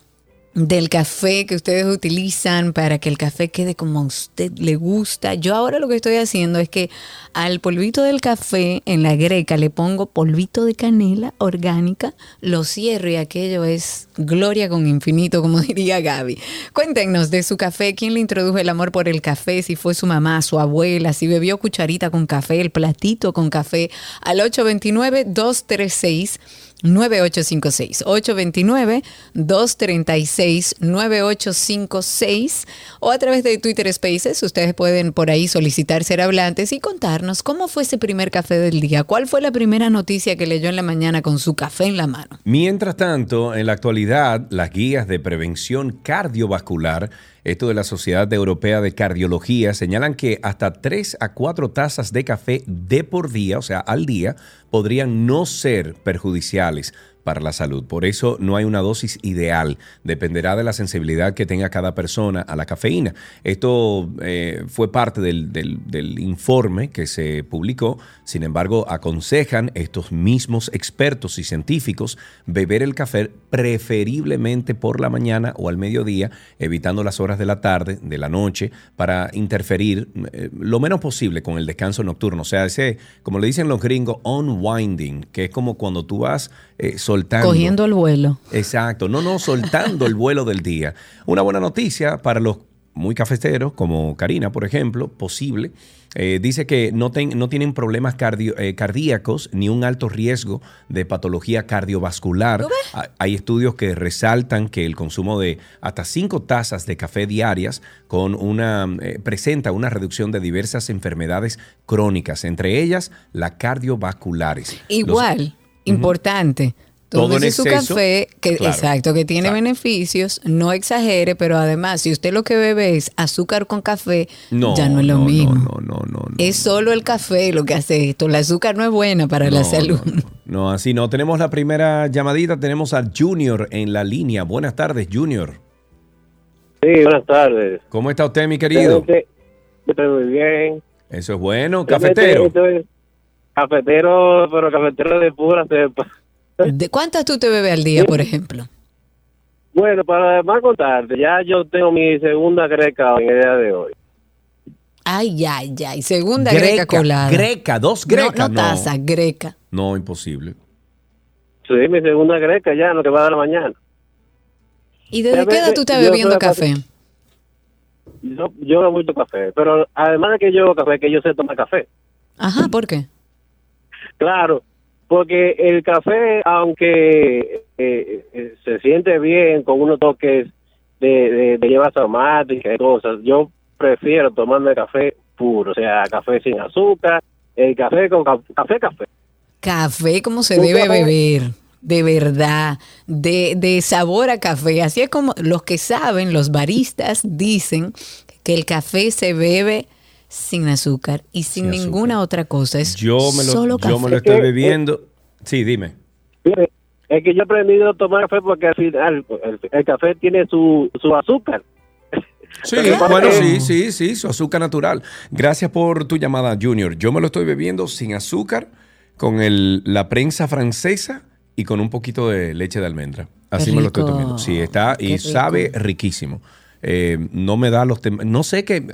Del café que ustedes utilizan para que el café quede como a usted le gusta. Yo ahora lo que estoy haciendo es que al polvito del café en la greca le pongo polvito de canela orgánica, lo cierro y aquello es gloria con infinito, como <laughs> diría Gaby. Cuéntenos de su café, quién le introdujo el amor por el café, si fue su mamá, su abuela, si bebió cucharita con café, el platito con café, al 829 236 9856 829 236 9856 o a través de Twitter Spaces ustedes pueden por ahí solicitar ser hablantes y contarnos cómo fue ese primer café del día, cuál fue la primera noticia que leyó en la mañana con su café en la mano. Mientras tanto, en la actualidad, las guías de prevención cardiovascular esto de la Sociedad Europea de Cardiología, señalan que hasta 3 a 4 tazas de café de por día, o sea, al día, podrían no ser perjudiciales para la salud. Por eso no hay una dosis ideal. Dependerá de la sensibilidad que tenga cada persona a la cafeína. Esto eh, fue parte del, informe que se publicó. Sin embargo, aconsejan estos mismos expertos y científicos beber el café preferiblemente por la mañana o al mediodía, evitando las horas de la tarde, de la noche, para interferir eh, lo menos posible con el descanso nocturno. O sea, ese, como le dicen los gringos, unwinding, que es como cuando tú vas eh, soltando. Cogiendo el vuelo. Exacto, no, no, soltando el vuelo del día. Una buena noticia para los muy cafeteros, como Karina, por ejemplo, posible. Eh, dice que no, no tienen problemas eh, cardíacos ni un alto riesgo de patología cardiovascular. Hay estudios que resaltan que el consumo de hasta cinco tazas de café diarias con una, presenta una reducción de diversas enfermedades crónicas, entre ellas las cardiovasculares. Igual importante. Todo su café, que, exacto, que tiene beneficios, no exagere, pero además, si usted lo que bebe es azúcar con café, ya no es lo mismo. No, no, no, Es solo el café lo que hace esto. El azúcar no es buena para la salud. No, así no. Tenemos la primera llamadita, tenemos a Junior en la línea. Buenas tardes, Junior. Sí, buenas tardes. ¿Cómo está usted, mi querido? Estoy muy bien. Eso es bueno. Cafetero. Cafetero, pero cafetero de pura cepa. <laughs> ¿De cuántas tú te bebes al día, por ejemplo? Bueno, para más contarte, ya yo tengo mi segunda greca en el día de hoy. Ay, ay, ay, segunda greca, colada. Greca, dos grecas. No, no, taza, greca. No, imposible. Sí, mi segunda greca ya, no te va a dar la mañana. ¿Y desde qué edad tú estás bebiendo café? Yo, yo bebo mucho café, pero además de que yo bebo café, que yo sé tomar café. Ajá, ¿por qué? Claro, porque el café, aunque eh, eh, se siente bien con unos toques de, de, de llevas aromáticas y cosas, yo prefiero tomarme café puro, o sea, café sin azúcar, el café con café, café. Café como se debe beber, de verdad, de, de sabor a café. Así es como los que saben, los baristas dicen que el café se bebe sin azúcar y sin, ninguna otra cosa. Es yo me lo, solo Yo me lo estoy bebiendo. Sí, dime. Es que yo he aprendido a tomar café porque al final el, café tiene su, su azúcar. Sí, bueno, sí, sí, sí, su azúcar natural. Gracias por tu llamada, Junior. Yo me lo estoy bebiendo sin azúcar, con el, la prensa francesa y con un poquito de leche de almendra. Así me lo estoy tomando. Sí, está y sabe riquísimo. Eh, no me da los temas. No sé qué.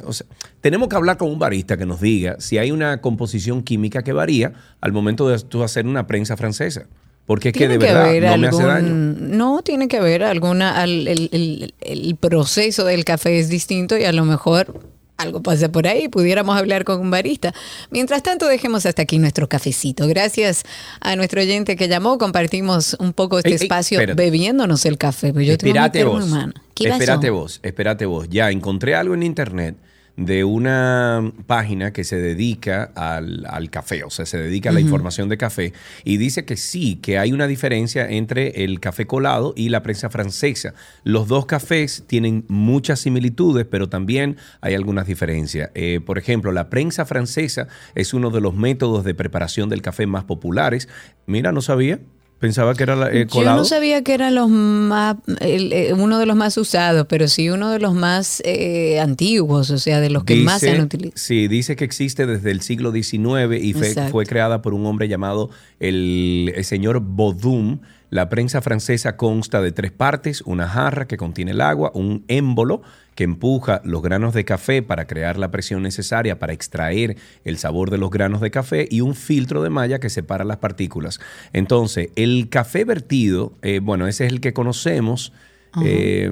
tenemos que hablar con un barista que nos diga si hay una composición química que varía al momento de tú hacer una prensa francesa. Porque es que de verdad no me hace daño. No, tiene que ver alguna. el, proceso del café es distinto y a lo mejor algo pasa por ahí, pudiéramos hablar con un barista. Mientras tanto, dejemos hasta aquí nuestro cafecito. Gracias a nuestro oyente que llamó, compartimos un poco este espacio bebiéndonos el café. Yo espérate vos, espérate vos, espérate vos. Ya encontré algo en internet de una página que se dedica al, café, o sea, se dedica a la información de café, y dice que sí, que hay una diferencia entre el café colado y la prensa francesa. Los dos cafés tienen muchas similitudes, pero también hay algunas diferencias. Eh, por ejemplo, la prensa francesa es uno de los métodos de preparación del café más populares. Mira, no sabía. Pensaba que era la, eh, colado. Yo no sabía que era los más, eh, uno de los más usados, pero sí uno de los más eh, antiguos, o sea, de los que más se han utilizado. Sí, dice que existe desde el siglo XIX y fue, creada por un hombre llamado el, señor Bodum La prensa francesa consta de tres partes, una jarra que contiene el agua, un émbolo que empuja los granos de café para crear la presión necesaria para extraer el sabor de los granos de café y un filtro de malla que separa las partículas. Entonces, el café vertido, eh, bueno, ese es el que conocemos. Eh,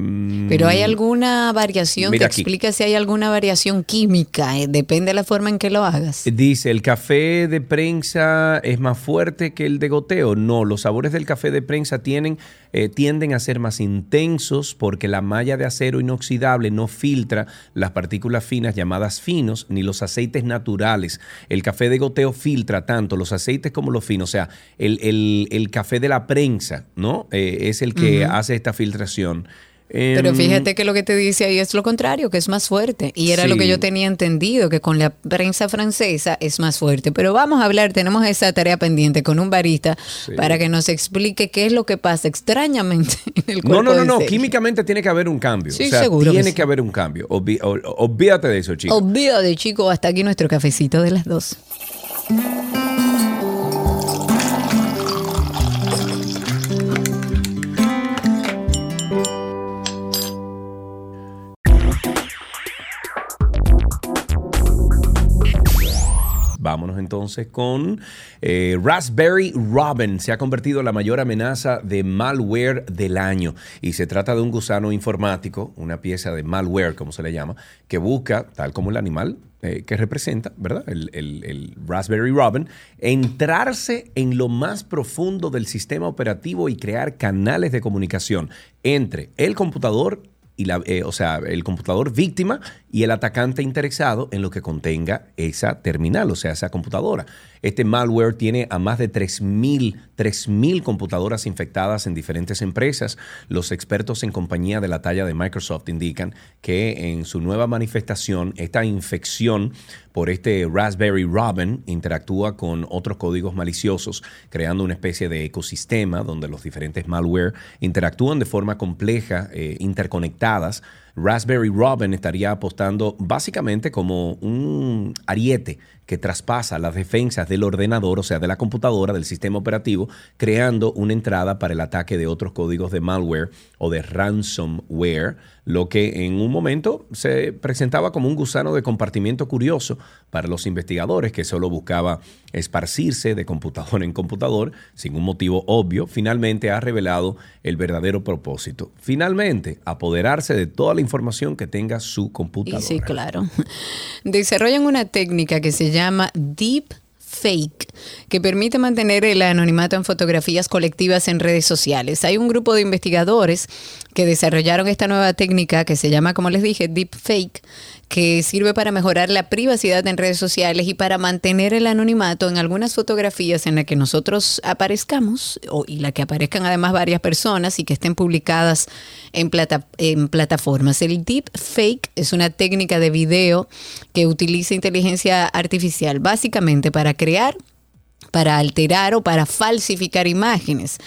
Pero hay alguna variación que explica si hay alguna variación química, eh, depende de la forma en que lo hagas. Dice, ¿el café de prensa es más fuerte que el de goteo? No, los sabores del café de prensa tienen, eh, tienden a ser más intensos porque la malla de acero inoxidable no filtra las partículas finas llamadas finos ni los aceites naturales. El café de goteo filtra tanto los aceites como los finos. O sea, el, el- el café de la prensa, ¿no? Eh, es el que hace esta filtración. Pero Em, fíjate que lo que te dice ahí es lo contrario, que es más fuerte. Y era lo que yo tenía entendido, que con la prensa francesa es más fuerte. Pero vamos a hablar, tenemos esa tarea pendiente con un barista para que nos explique qué es lo que pasa extrañamente <laughs> en el cuerpo No, no, no, no. Químicamente tiene que haber un cambio. Sí, o sea, seguro que tiene sí. que haber un cambio. Obvi- de eso, chicos. Olvídate, chico, hasta aquí nuestro cafecito de las dos. Vámonos entonces con eh, Raspberry Robin. Se ha convertido en la mayor amenaza de malware del año. Y se trata de un gusano informático, una pieza de malware, como se le llama, que busca, tal como el animal eh, que representa, ¿verdad? El, el- el Raspberry Robin, entrarse en lo más profundo del sistema operativo y crear canales de comunicación entre el computador eh, o sea, el computador víctima y el atacante interesado en lo que contenga esa terminal, o sea, esa computadora. Este malware tiene a más de 3.000 3.000 computadoras infectadas en diferentes empresas. Los expertos en compañía de la talla de Microsoft indican que en su nueva manifestación, esta infección por este Raspberry Robin interactúa con otros códigos maliciosos, creando una especie de ecosistema donde los diferentes malware interactúan de forma compleja, eh, interconectadas. Raspberry Robin estaría apostando básicamente como un ariete que traspasa las defensas del ordenador, o sea, de la computadora, del sistema operativo, creando una entrada para el ataque de otros códigos de malware o de ransomware, lo que en un momento se presentaba como un gusano de compartimiento curioso para los investigadores que solo buscaba esparcirse de computador en computador sin un motivo obvio, finalmente ha revelado el verdadero propósito. Finalmente, apoderarse de toda la información que tenga su Y computadora. sí, claro. <laughs> Desarrollan una técnica que se llama Deep Fake, que permite mantener el anonimato en fotografías colectivas en redes sociales. Hay un grupo de investigadores que desarrollaron esta nueva técnica que se llama, como les dije, Deep Fake, que sirve para mejorar la privacidad en redes sociales y para mantener el anonimato en algunas fotografías en las que nosotros aparezcamos o, y la que aparezcan además varias personas y que estén publicadas en, plata- en plataformas. El deep fake es una técnica de video que utiliza inteligencia artificial básicamente para crear para alterar o para falsificar imágenes,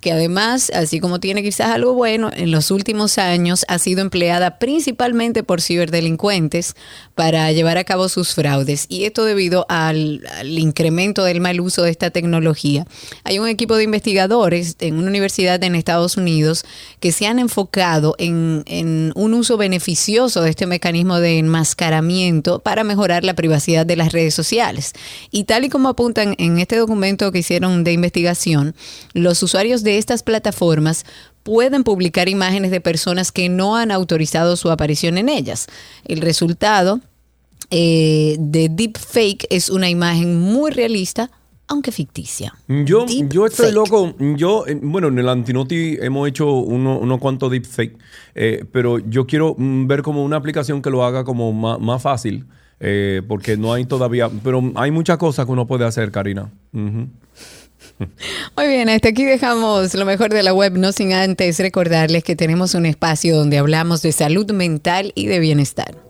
que además, así como tiene quizás algo bueno, en los últimos años ha sido empleada principalmente por ciberdelincuentes para llevar a cabo sus fraudes. Y esto debido al, incremento del mal uso de esta tecnología. Hay un equipo de investigadores en una universidad en Estados Unidos que se han enfocado en, en un uso beneficioso de este mecanismo de enmascaramiento para mejorar la privacidad de las redes sociales. Y tal y como apuntan en este documento que hicieron de investigación, los usuarios de estas plataformas pueden publicar imágenes de personas que no han autorizado su aparición en ellas. El resultado eh, de deepfake es una imagen muy realista, aunque ficticia. Yo, Deep yo estoy fake. loco. Yo, eh, bueno, en el Antinoti hemos hecho uno- unos cuantos deepfake, eh, pero yo quiero mm, ver como una aplicación que lo haga como más, fácil, eh, porque no hay todavía, pero hay muchas cosas que uno puede hacer, Karina. Muy bien, hasta aquí dejamos lo mejor de la web, no sin antes recordarles que tenemos un espacio donde hablamos de salud mental y de bienestar.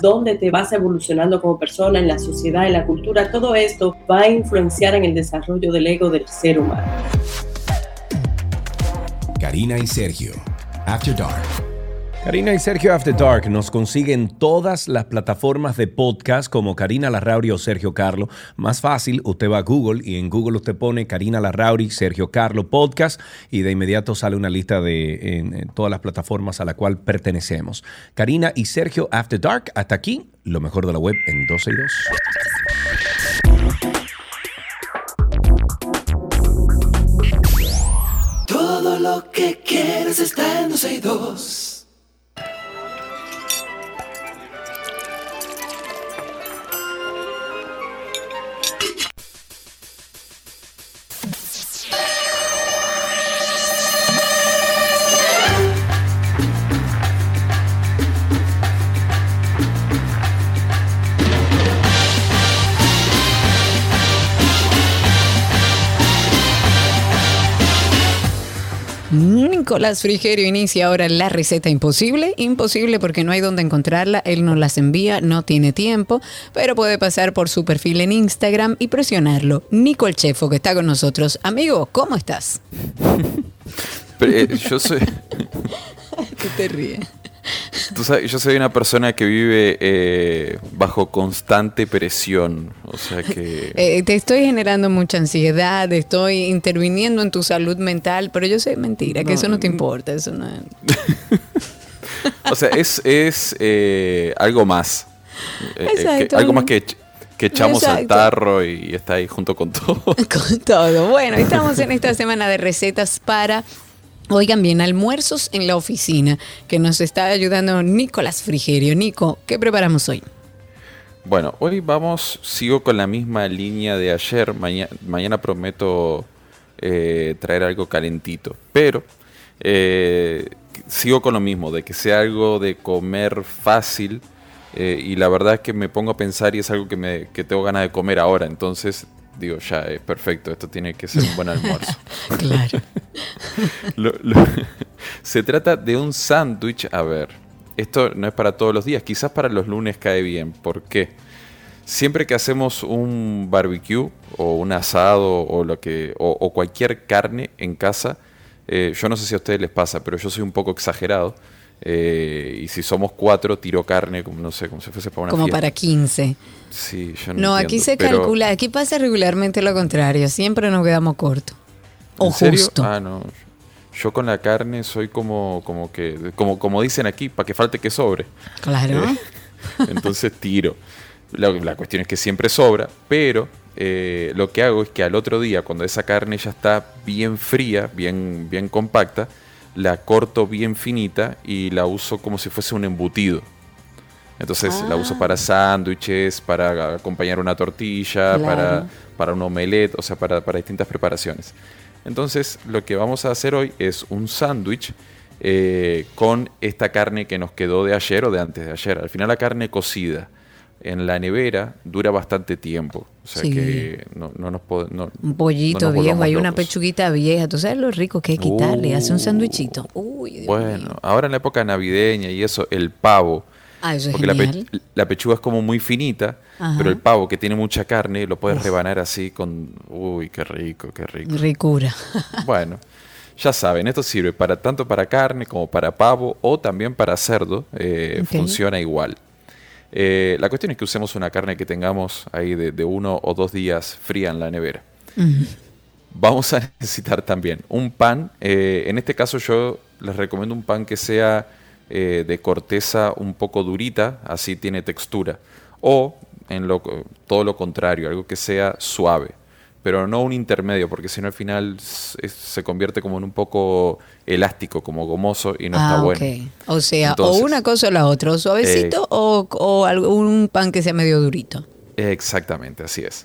donde te vas evolucionando como persona, en la sociedad, en la cultura, todo esto va a influenciar en el desarrollo del ego del ser humano. Karina y Sergio. After Dark. Karina y Sergio After Dark nos consiguen todas las plataformas de podcast como Karina Larrauri o Sergio Carlo. Más fácil, usted va a Google y en Google usted pone Karina Larrauri, Sergio Carlo Podcast y de inmediato sale una lista de en, todas las plataformas a la cual pertenecemos. Karina y Sergio After Dark, hasta aquí, lo mejor de la web en 12 y 2. Todo lo que quieres está en 12 y 2. Nicolás Frigerio inicia ahora la receta imposible. Imposible porque no hay dónde encontrarla, él nos las envía, no tiene tiempo, pero puede pasar por su perfil en Instagram y presionarlo. Nico el Chefo, que está con nosotros. Amigo, ¿cómo estás? <laughs> Pero, eh, yo soy, <laughs> Tú te ríes. <laughs> tú sabes, yo soy una persona que vive eh, bajo constante presión. O sea que. <laughs> Eh, te estoy generando mucha ansiedad, estoy interviniendo en tu salud mental, pero yo sé mentira, que eso no te importa, eso no. <laughs> O sea, es, es eh, algo más. Que- algo más que, que echamos al Exacto. tarro y está ahí junto con todo. con todo. Bueno, estamos en esta semana de recetas para, oigan bien, almuerzos en la oficina, que nos está ayudando Nicolás Frigerio. Nico, ¿qué preparamos hoy? Bueno, hoy vamos, sigo con la misma línea de ayer. Maña- mañana prometo eh, traer algo calentito. Pero eh, sigo con lo mismo, de que sea algo de comer fácil. eh, y la verdad es que me pongo a pensar y es algo que, me, que tengo ganas de comer ahora. Entonces digo, ya es perfecto, esto tiene que ser un buen almuerzo. <laughs> Claro. <laughs> Lo- lo- <laughs> se trata de un sándwich. A ver, esto no es para todos los días, quizás para los lunes cae bien. ¿Por qué? Siempre que hacemos un barbecue o un asado o, lo que, o, o cualquier carne en casa, eh, yo no sé si a ustedes les pasa, pero yo soy un poco exagerado. eh, y si somos cuatro, tiro carne, como no sé, como si fuese para una Como fiesta. para 15. Sí, yo no No, aquí se pero- calcula, aquí pasa regularmente lo contrario, siempre nos quedamos cortos. O ¿En serio? justo. Ah, no. Yo con la carne soy como, como que, como, como dicen aquí, para que falte que sobre. Claro. Eh, <laughs> entonces tiro. La, la cuestión es que siempre sobra, pero eh, lo que hago es que al otro día, cuando esa carne ya está bien fría, bien, bien compacta, la corto bien finita y la uso como si fuese un embutido. Entonces la uso para sándwiches, para acompañar una tortilla, Claro. para, para un omelette, o sea, para, para distintas preparaciones. Entonces lo que vamos a hacer hoy es un sándwich eh, con esta carne que nos quedó de ayer o de antes de ayer. Al final la carne cocida en la nevera dura bastante tiempo. O sea Sí. que no, no nos pod- no- Un pollito no viejo, hay una locos. pechuguita vieja. ¿Tú sabes lo rico que es quitarle? Hace un Uh, sándwichito. Uy, Dios Bueno, mío. ahora en la época navideña y eso, el pavo. Ah, eso es Porque la, pe- genial. la pechuga es como muy finita, Ajá. pero el pavo que tiene mucha carne lo puedes rebanar así con... Uy, qué rico, qué rico. Ricura. <laughs> Bueno, ya saben, esto sirve para tanto para carne como para pavo o también para cerdo. eh. Funciona igual. Eh, la cuestión es que usemos una carne que tengamos ahí de, de uno o dos días fría en la nevera. Vamos a <laughs> necesitar también un pan. eh, en este caso yo les recomiendo un pan que sea eh, de corteza un poco durita, así tiene textura. O en lo, todo lo contrario, algo que sea suave. pero no un intermedio, porque si no al final es- se convierte como en un poco elástico, como gomoso y no ah, está ok. bueno. O sea, Entonces, o una cosa o la otra, o suavecito Eh, o, o algún pan que sea medio durito. Exactamente, así es.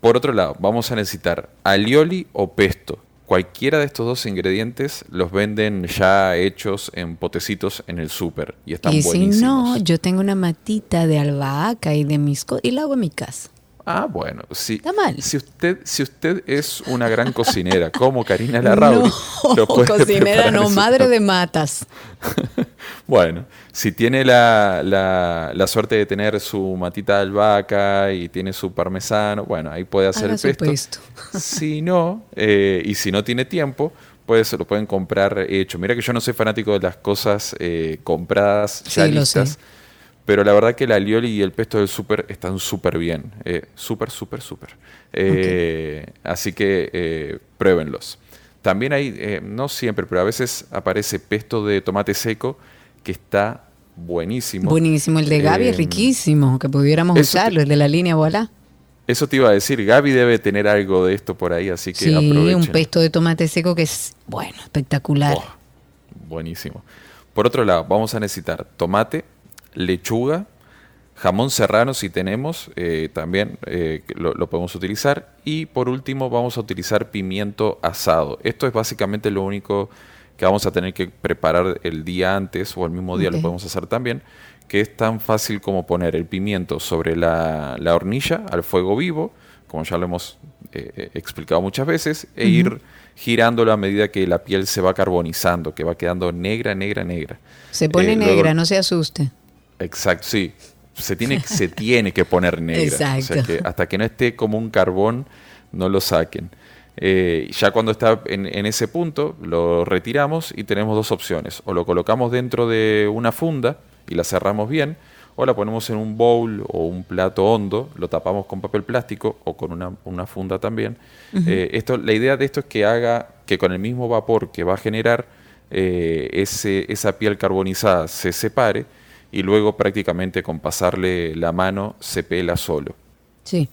Por otro lado, vamos a necesitar alioli o pesto. Cualquiera de estos dos ingredientes los venden ya hechos en potecitos en el súper y están y si no, yo tengo una matita de albahaca y de mis co- y la hago en mi casa. Ah, bueno, si, Está mal. si usted si usted es una gran cocinera <laughs> como Karina Larrauri, no, lo puede cocinera, no, madre de matas. <laughs> Bueno, si tiene la, la- la suerte de tener su matita de albahaca y tiene su parmesano, bueno, ahí puede hacer Haga el pesto. pesto. <laughs> Si no, eh, y si no tiene tiempo, pues se lo pueden comprar hecho. Mira que yo no soy fanático de las cosas eh, compradas ya Sí, lo sé. Pero la verdad que el alioli y el pesto del súper están súper bien. Eh, súper, súper, súper. Eh, Así que eh, pruébenlos. También hay, no siempre, pero a veces aparece pesto de tomate seco que está buenísimo. Buenísimo, el de Gaby es riquísimo, que pudiéramos usarlo, el de la línea voilà. Eso te iba a decir, Gaby debe tener algo de esto por ahí, así que Sí, aprovechen. un pesto de tomate seco que es, bueno, espectacular. Oh, buenísimo. Por otro lado, vamos a necesitar tomate, lechuga, jamón serrano si tenemos, eh, también eh, lo, lo podemos utilizar. Y por último vamos a utilizar pimiento asado. Esto es básicamente lo único que vamos a tener que preparar el día antes o el mismo día lo podemos hacer también, que es tan fácil como poner el pimiento sobre la, la hornilla al fuego vivo, como ya lo hemos eh, explicado muchas veces, e ir girándolo a medida que la piel se va carbonizando, que va quedando negra, negra, negra. Se pone luego- negra, no se asuste. Exacto, sí. Se tiene, <laughs> se tiene que poner negra. O sea Exacto. que hasta que no esté como un carbón, no lo saquen. Eh, ya cuando está en, en ese punto, lo retiramos y tenemos dos opciones. O lo colocamos dentro de una funda y la cerramos bien, o la ponemos en un bowl o un plato hondo, lo tapamos con papel plástico o con una, una funda también. Eh, esto, la idea de esto es que haga que con el mismo vapor que va a generar, eh, ese, esa piel carbonizada se separe y luego prácticamente con pasarle la mano se pela solo. Sí.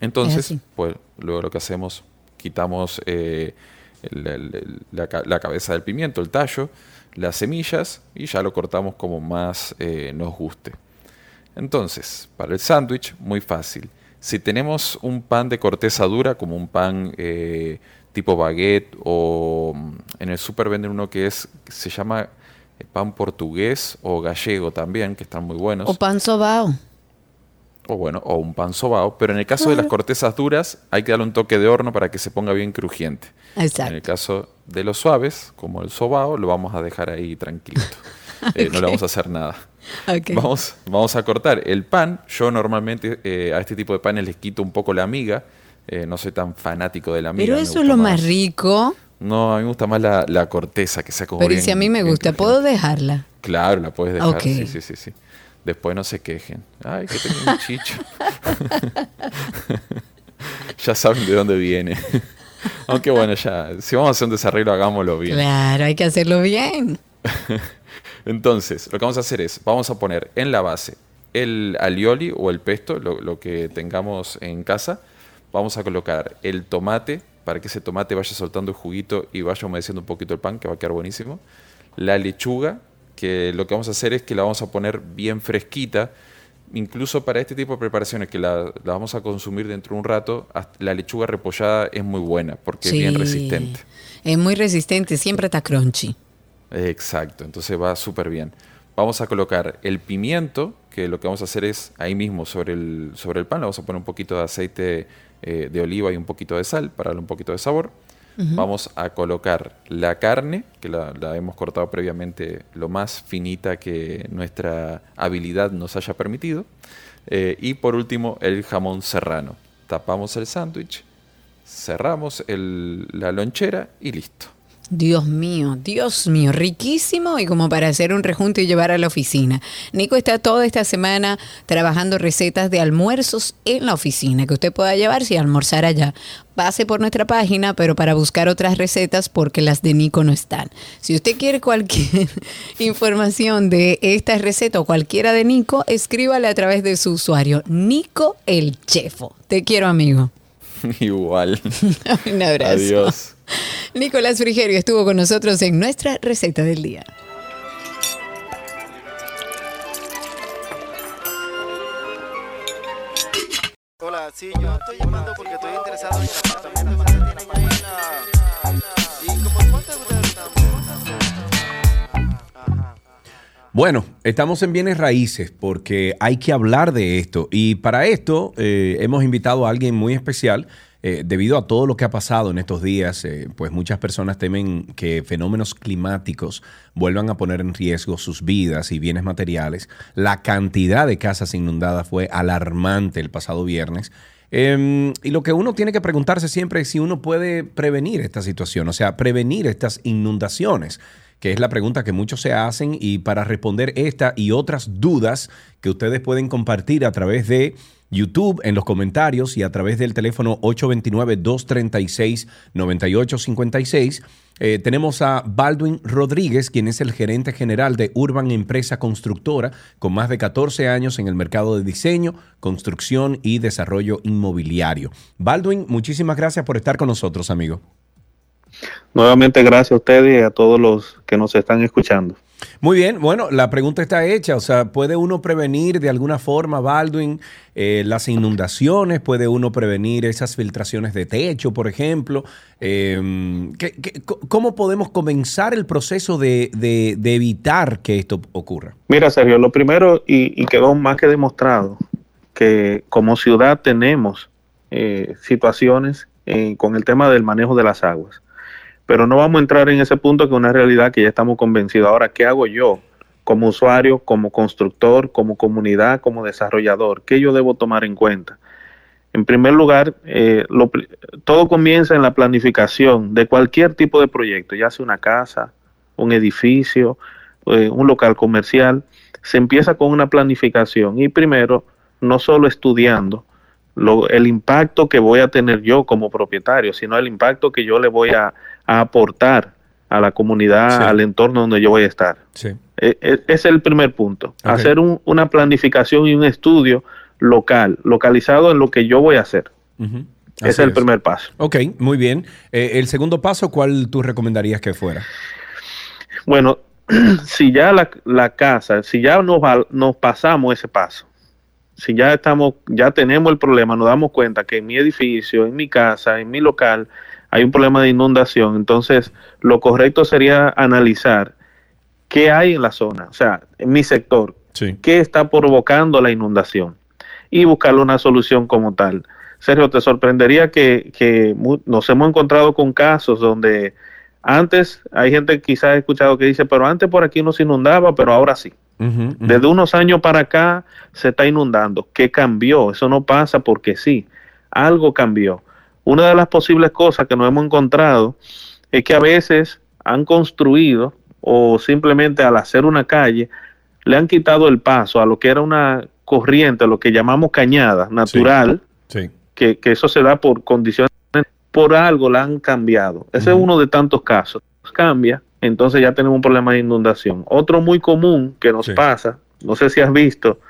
Entonces, pues luego lo que hacemos, quitamos eh, el- el- el- la, ca- la cabeza del pimiento, el tallo, las semillas y ya lo cortamos como más eh, nos guste. Entonces, para el sándwich, muy fácil. Si tenemos un pan de corteza dura, como un pan eh, tipo baguette, o mm, en el súper venden uno que es que se llama eh, pan portugués o gallego también, que están muy buenos. O pan sobao. O bueno, o un pan sobao. Pero en el caso de las cortezas duras, hay que darle un toque de horno para que se ponga bien crujiente. En el Exacto. caso de los suaves, como el sobao, lo vamos a dejar ahí tranquilito. <laughs> Eh, no le vamos a hacer nada. Vamos, vamos a cortar el pan. Yo normalmente eh, a este tipo de panes les quito un poco la miga. Eh, no soy tan fanático de la miga. Pero eso es lo más rico. No, a mí me gusta más la, la corteza, que sea como Pero y bien- si a mí me gusta. ¿puedo dejarla? Claro, la puedes dejar. Ok. Sí, sí, sí, sí. Después no se quejen. Ay, que tengo un chicho. <laughs> ya saben de dónde viene. Aunque bueno, ya, si vamos a hacer un desarrollo, hagámoslo bien. Claro, hay que hacerlo bien. <laughs> Entonces, lo que vamos a hacer es, vamos a poner en la base el alioli o el pesto, lo, lo que tengamos en casa. Vamos a colocar el tomate para que ese tomate vaya soltando el juguito y vaya humedeciendo un poquito el pan, que va a quedar buenísimo. La lechuga, que lo que vamos a hacer es que la vamos a poner bien fresquita. Incluso para este tipo de preparaciones que la, la vamos a consumir dentro de un rato, la lechuga repollada es muy buena porque es bien resistente. Es muy resistente, siempre está crunchy. Exacto, entonces va súper bien. Vamos a colocar el pimiento, que lo que vamos a hacer es ahí mismo sobre el, sobre el pan, le vamos a poner un poquito de aceite eh, de oliva y un poquito de sal para darle un poquito de sabor. Vamos a colocar la carne, que la, la hemos cortado previamente lo más finita que nuestra habilidad nos haya permitido. Eh, y por último, el jamón serrano. Tapamos el sándwich, cerramos el- la lonchera y listo. Dios mío, Dios mío, riquísimo y como para hacer un rejunto y llevar a la oficina. Nico está toda esta semana trabajando recetas de almuerzos en la oficina que usted pueda llevarse y almorzar allá. Pase por nuestra página, pero para buscar otras recetas porque las de Nico no están. Si usted quiere cualquier <laughs> información de esta receta o cualquiera de Nico, escríbale a través de su usuario, Nico el Chefo. Te quiero, amigo. <laughs> Igual. <laughs> Un abrazo. Adiós. <laughs> Nicolás Frigerio estuvo con nosotros en nuestra receta del día. Hola, sí, yo estoy llamando porque estoy interesado en el apartamento que ustedes tienen ahí en la... ¿Y como cuánto es ustedes están? Ajá. Bueno, estamos en bienes raíces porque hay que hablar de esto y para esto eh, hemos invitado a alguien muy especial. Eh, debido a todo lo que ha pasado en estos días, eh, pues muchas personas temen que fenómenos climáticos vuelvan a poner en riesgo sus vidas y bienes materiales. La cantidad de casas inundadas fue alarmante el pasado viernes. Eh, y lo que uno tiene que preguntarse siempre es si uno puede prevenir esta situación, o sea, prevenir estas inundaciones que es la pregunta que muchos se hacen y para responder esta y otras dudas que ustedes pueden compartir a través de YouTube en los comentarios y a través del teléfono 829-236-9856. eh, tenemos a Baldwin Rodríguez, quien es el gerente general de Urban Empresa Constructora, con más de 14 años en el mercado de diseño, construcción y desarrollo inmobiliario. Baldwin, muchísimas gracias por estar con nosotros, amigo. Nuevamente gracias a ustedes y a todos los que nos están escuchando. Muy bien, bueno, la pregunta está hecha, o sea, ¿puede uno prevenir de alguna forma, Baldwin, eh, las inundaciones? ¿Puede uno prevenir esas filtraciones de techo, por ejemplo? Eh, ¿qué- qué- co- ¿Cómo podemos comenzar el proceso de, evitar que esto ocurra? Mira, Sergio, lo primero, y, y quedó más que demostrado, que como ciudad tenemos eh, situaciones eh, con el tema del manejo de las aguas. Pero no vamos a entrar en ese punto que es una realidad que ya estamos convencidos. Ahora, ¿qué hago yo como usuario, como constructor, como comunidad, como desarrollador? ¿Qué yo debo tomar en cuenta? En primer lugar, eh, todo comienza en la planificación de cualquier tipo de proyecto, ya sea una casa, un edificio, eh, un local comercial. Se empieza con una planificación y primero, no solo estudiando el impacto que voy a tener yo como propietario, sino el impacto que yo le voy a, a aportar a la comunidad, Sí. al entorno donde yo voy a estar. Sí. E- e- Ese es el primer punto. Hacer un- una planificación y un estudio local, localizado en lo que yo voy a hacer. Ese es el primer paso. Ok, muy bien. Eh, el segundo paso, ¿cuál tú recomendarías que fuera? Bueno, <clears throat> si ya la, la casa, si ya nos, va- nos pasamos ese paso, si ya estamos, ya tenemos el problema, nos damos cuenta que en mi edificio, en mi casa, en mi local, hay un problema de inundación, entonces lo correcto sería analizar qué hay en la zona, o sea, en mi sector, Sí. qué está provocando la inundación y buscarle una solución como tal. Sergio, te sorprendería que, que nos hemos encontrado con casos donde antes hay gente quizás ha escuchado que dice, pero antes por aquí no se inundaba, pero ahora sí. Desde unos años para acá se está inundando. ¿Qué cambió? Eso no pasa porque sí. Algo cambió. Una de las posibles cosas que nos hemos encontrado es que a veces han construido o simplemente al hacer una calle le han quitado el paso a lo que era una corriente, lo que llamamos cañada natural, Sí. que, que eso se da por condiciones, por algo la han cambiado. Ese es uno de tantos casos. Cambia, entonces ya tenemos un problema de inundación. Otro muy común que nos Sí. pasa, no sé si has visto,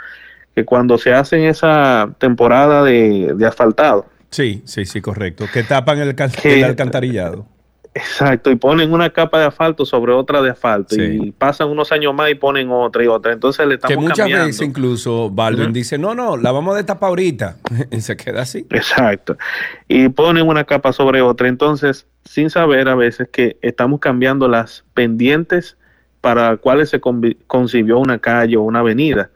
que cuando se hace en esa temporada de, de asfaltado, Sí, sí, sí, correcto. Que tapan el, can- Que- el alcantarillado. Exacto, y ponen una capa de asfalto sobre otra de asfalto Sí. y pasan unos años más y ponen otra y otra. Entonces le Que estamos muchas cambiando. veces incluso Baldwin dice, no, no, la vamos a destapar ahorita. <laughs> y se queda así. Exacto. Y ponen una capa sobre otra. Entonces, sin saber a veces que estamos cambiando las pendientes para cuales se concibió una calle o una avenida.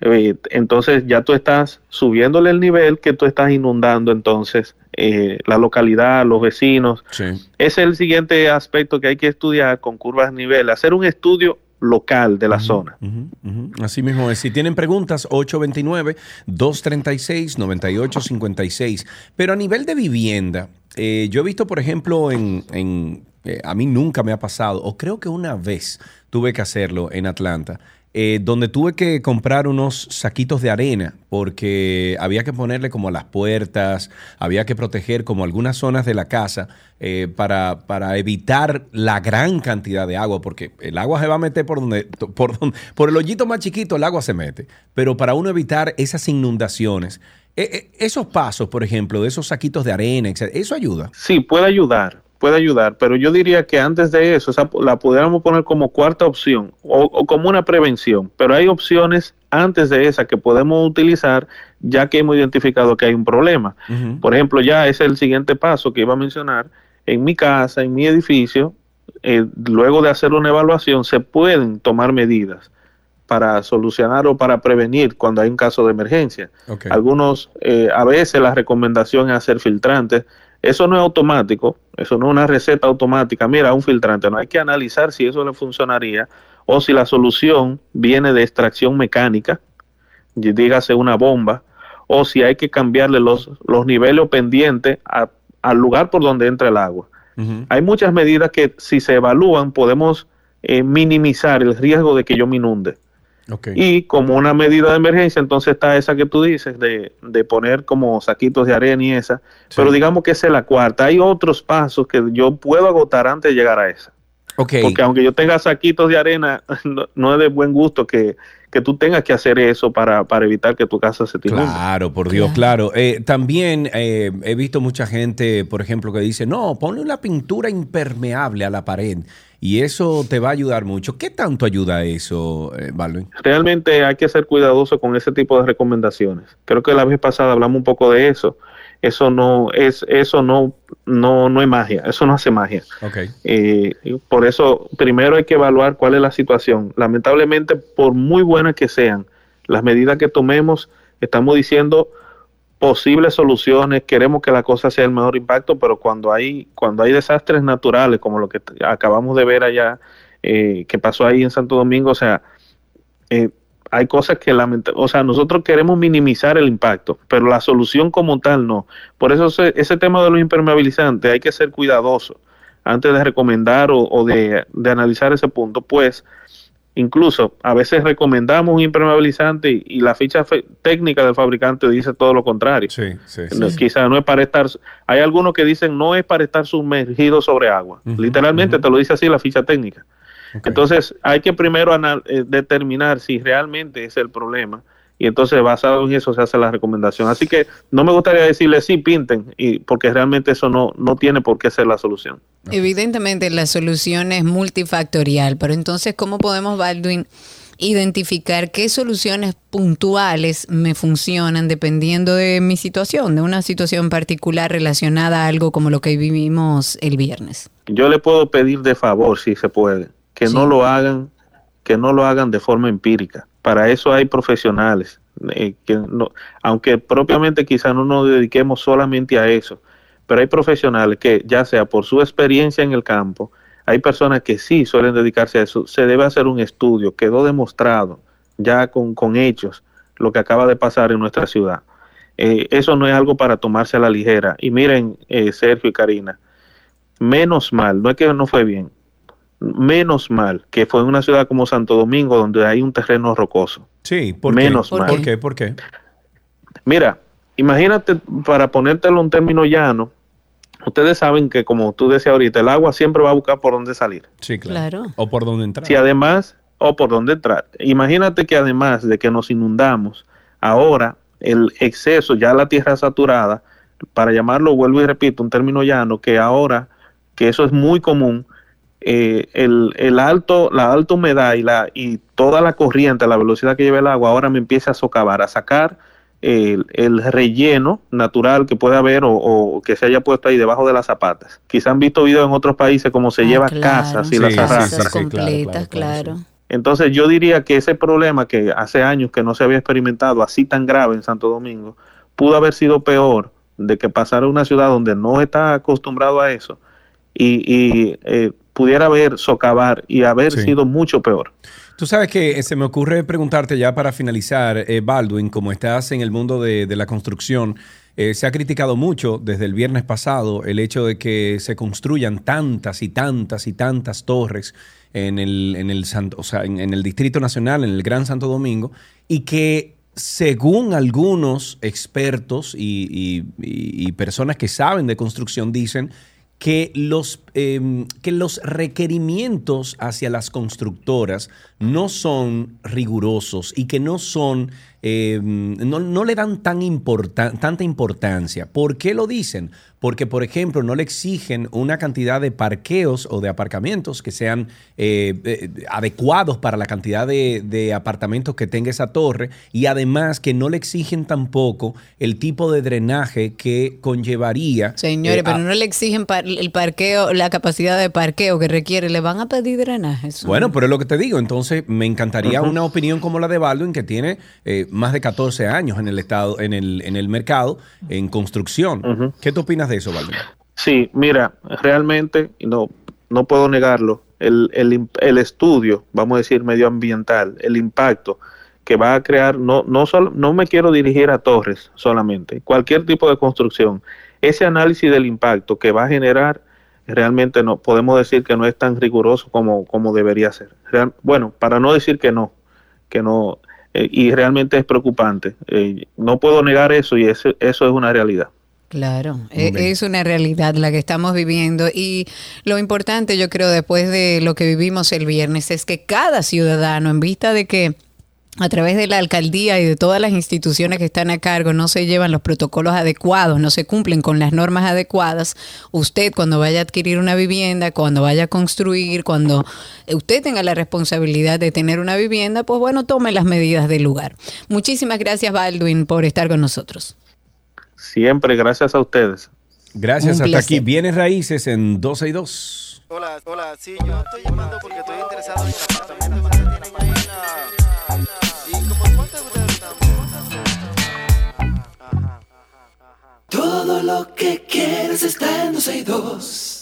Eh, entonces ya tú estás subiéndole el nivel que tú estás inundando entonces eh, la localidad, los vecinos. Sí. Ese es el siguiente aspecto que hay que estudiar con curvas nivel, hacer un estudio local de la zona. Ujú, ujú. Así mismo es. Si tienen preguntas, 829-236-9856. Pero a nivel de vivienda, eh, yo he visto, por ejemplo, en, en, eh, a mí nunca me ha pasado, o creo que una vez tuve que hacerlo en Atlanta, eh, donde tuve que comprar unos saquitos de arena porque había que ponerle como las puertas, había que proteger como algunas zonas de la casa eh, para, para evitar la gran cantidad de agua, porque el agua se va a meter por donde, por donde, por el hoyito más chiquito el agua se mete, pero para uno evitar esas inundaciones, Eh, eh, esos pasos, por ejemplo, de esos saquitos de arena, ¿eso ayuda? Sí, puede ayudar, puede ayudar, pero yo diría que antes de eso esa la pudiéramos poner como cuarta opción o, o como una prevención, pero hay opciones antes de esa que podemos utilizar ya que hemos identificado que hay un problema. Por ejemplo, ya ese es el siguiente paso que iba a mencionar. En mi casa, en mi edificio, eh, luego de hacer una evaluación, se pueden tomar medidas para solucionar o para prevenir cuando hay un caso de emergencia. Algunos, eh, a veces la recomendación es hacer filtrantes. Eso no es automático, eso no es una receta automática. Mira, un filtrante, no hay que analizar si eso le funcionaría o si la solución viene de extracción mecánica, y dígase una bomba, o si hay que cambiarle los, los niveles o pendientes a- al lugar por donde entra el agua. Hay muchas medidas que si se evalúan podemos eh, minimizar el riesgo de que yo me inunde. Ok. Y como una medida de emergencia, entonces está esa que tú dices de, de poner como saquitos de arena y esa. Pero digamos que esa es la cuarta. Hay otros pasos que yo puedo agotar antes de llegar a esa. Porque aunque yo tenga saquitos de arena, <laughs> no, no es de buen gusto que, que tú tengas que hacer eso para, para evitar que tu casa se te inunde. Claro, por Dios, claro. Eh, también eh, he visto mucha gente, por ejemplo, que dice, no, ponle una pintura impermeable a la pared y eso te va a ayudar mucho. ¿Qué tanto ayuda eso, eh, Baldwin? realmente hay que ser cuidadoso con ese tipo de recomendaciones. Creo que la vez pasada hablamos un poco de eso. Eso no es, eso no, no, no es magia. Eso no hace magia. Ok. Eh, por eso, primero hay que evaluar cuál es la situación. Lamentablemente, por muy buenas que sean las medidas que tomemos, estamos diciendo posibles soluciones, queremos que la cosa sea el mejor impacto, pero cuando hay, cuando hay desastres naturales, como lo que acabamos de ver allá, eh, que pasó ahí en Santo Domingo, o sea, eh, hay cosas que lamentablemente, o sea, nosotros queremos minimizar el impacto, pero la solución como tal no. Por eso ese, ese tema de los impermeabilizantes hay que ser cuidadoso antes de recomendar o, o de, de analizar ese punto, pues incluso a veces recomendamos un impermeabilizante y, y la ficha fe- técnica del fabricante dice todo lo contrario. Sí, sí, sí. No, Quizá no es para estar, hay algunos que dicen no es para estar sumergido sobre agua. Literalmente te lo dice así la ficha técnica. Entonces hay que primero anal- eh, determinar si realmente es el problema y entonces basado en eso se hace la recomendación. Así que no me gustaría decirle sí pinten y porque realmente eso no no tiene por qué ser la solución. Evidentemente la solución es multifactorial, pero entonces, ¿cómo podemos, Baldwin, identificar qué soluciones puntuales me funcionan dependiendo de mi situación, de una situación particular relacionada a algo como lo que vivimos el viernes? Yo le puedo pedir de favor si se puede que no lo hagan que no lo hagan de forma empírica. Para eso hay profesionales eh, que no, aunque propiamente quizá no nos dediquemos solamente a eso, pero hay profesionales que ya sea por su experiencia en el campo, hay personas que sí suelen dedicarse a eso. Se debe hacer un estudio, quedó demostrado ya con, con hechos lo que acaba de pasar en nuestra ciudad. Eh, eso no es algo para tomarse a la ligera. Y miren, eh, Sergio y Karina, menos mal, no es que no fue bien, menos mal que fue en una ciudad como Santo Domingo donde hay un terreno rocoso. Sí, ¿por menos qué? mal. ¿Por qué? ¿Por qué? Mira, imagínate, para ponértelo en término llano, ustedes saben que como tú decías ahorita, el agua siempre va a buscar por dónde salir. Sí, Claro. O por dónde entrar. Si además, o por dónde entrar. Imagínate que además de que nos inundamos, ahora el exceso, ya la tierra saturada, para llamarlo, vuelvo y repito, un término llano, que ahora, que eso es muy común, eh, el, el alto, la alta humedad y, la, y toda la corriente, la velocidad que lleva el agua, ahora me empieza a socavar, a sacar el, el relleno natural que puede haber o, o que se haya puesto ahí debajo de las zapatas. Quizá han visto videos en otros países como se lleva casas y Sí, las arrastra. sí, sí, claro, completas, claro, claro. Entonces yo diría que ese problema que hace años que no se había experimentado así tan grave en Santo Domingo, pudo haber sido peor de que pasara a una ciudad donde no está acostumbrado a eso y, y, eh, pudiera haber socavar y haber Sí. sido mucho peor. Tú sabes que eh, se me ocurre preguntarte ya para finalizar, eh, Baldwin, como estás en el mundo de, de la construcción, eh, se ha criticado mucho desde el viernes pasado el hecho de que se construyan tantas y tantas y tantas torres en el, en el, Santo- o sea, en, en el Distrito Nacional, en el Gran Santo Domingo, y que según algunos expertos y, y- y- y personas que saben de construcción dicen que los, eh, que los requerimientos hacia las constructoras no son rigurosos y que no son eh, no, no le dan tan importa- tanta importancia. ¿Por qué lo dicen? Porque, por ejemplo, no le exigen una cantidad de parqueos o de aparcamientos que sean eh, eh, adecuados para la cantidad de, de apartamentos que tenga esa torre y además que no le exigen tampoco el tipo de drenaje que conllevaría. Señores, eh, pero a- no le exigen par- el parqueo, la capacidad de parqueo que requiere. Le van a pedir drenaje. Eso Bueno, no. pero es lo que te digo. Entonces, me encantaría una opinión como la de Baldwin, que tiene eh, más de 14 años en el estado, en el, en el mercado, en construcción. ¿Qué tú opinas de eso, Baldwin? Sí, mira, realmente, no, no puedo negarlo, el, el, el estudio, vamos a decir, medioambiental, el impacto que va a crear, no, no, solo, no me quiero dirigir a torres solamente, cualquier tipo de construcción, ese análisis del impacto que va a generar, realmente no podemos decir que no es tan riguroso como, como debería ser. Bueno, para no decir que no, que no, eh, y realmente es preocupante. Eh, no puedo negar eso y eso, eso es una realidad. Claro, e- es una realidad la que estamos viviendo y lo importante yo creo después de lo que vivimos el viernes es que cada ciudadano en vista de que a través de la alcaldía y de todas las instituciones que están a cargo no se llevan los protocolos adecuados, no se cumplen con las normas adecuadas, usted cuando vaya a adquirir una vivienda, cuando vaya a construir, cuando usted tenga la responsabilidad de tener una vivienda, pues bueno, tome las medidas del lugar. Muchísimas gracias Baldwin por estar con nosotros. Siempre gracias a ustedes. Gracias, Un hasta placer. aquí. Bienes raíces en 12 y 2. Hola, hola, sí, yo estoy llamando porque estoy interesado en el apartamento que la... ¿Y como cuánto? Todo lo que quieres está en 12 y 2.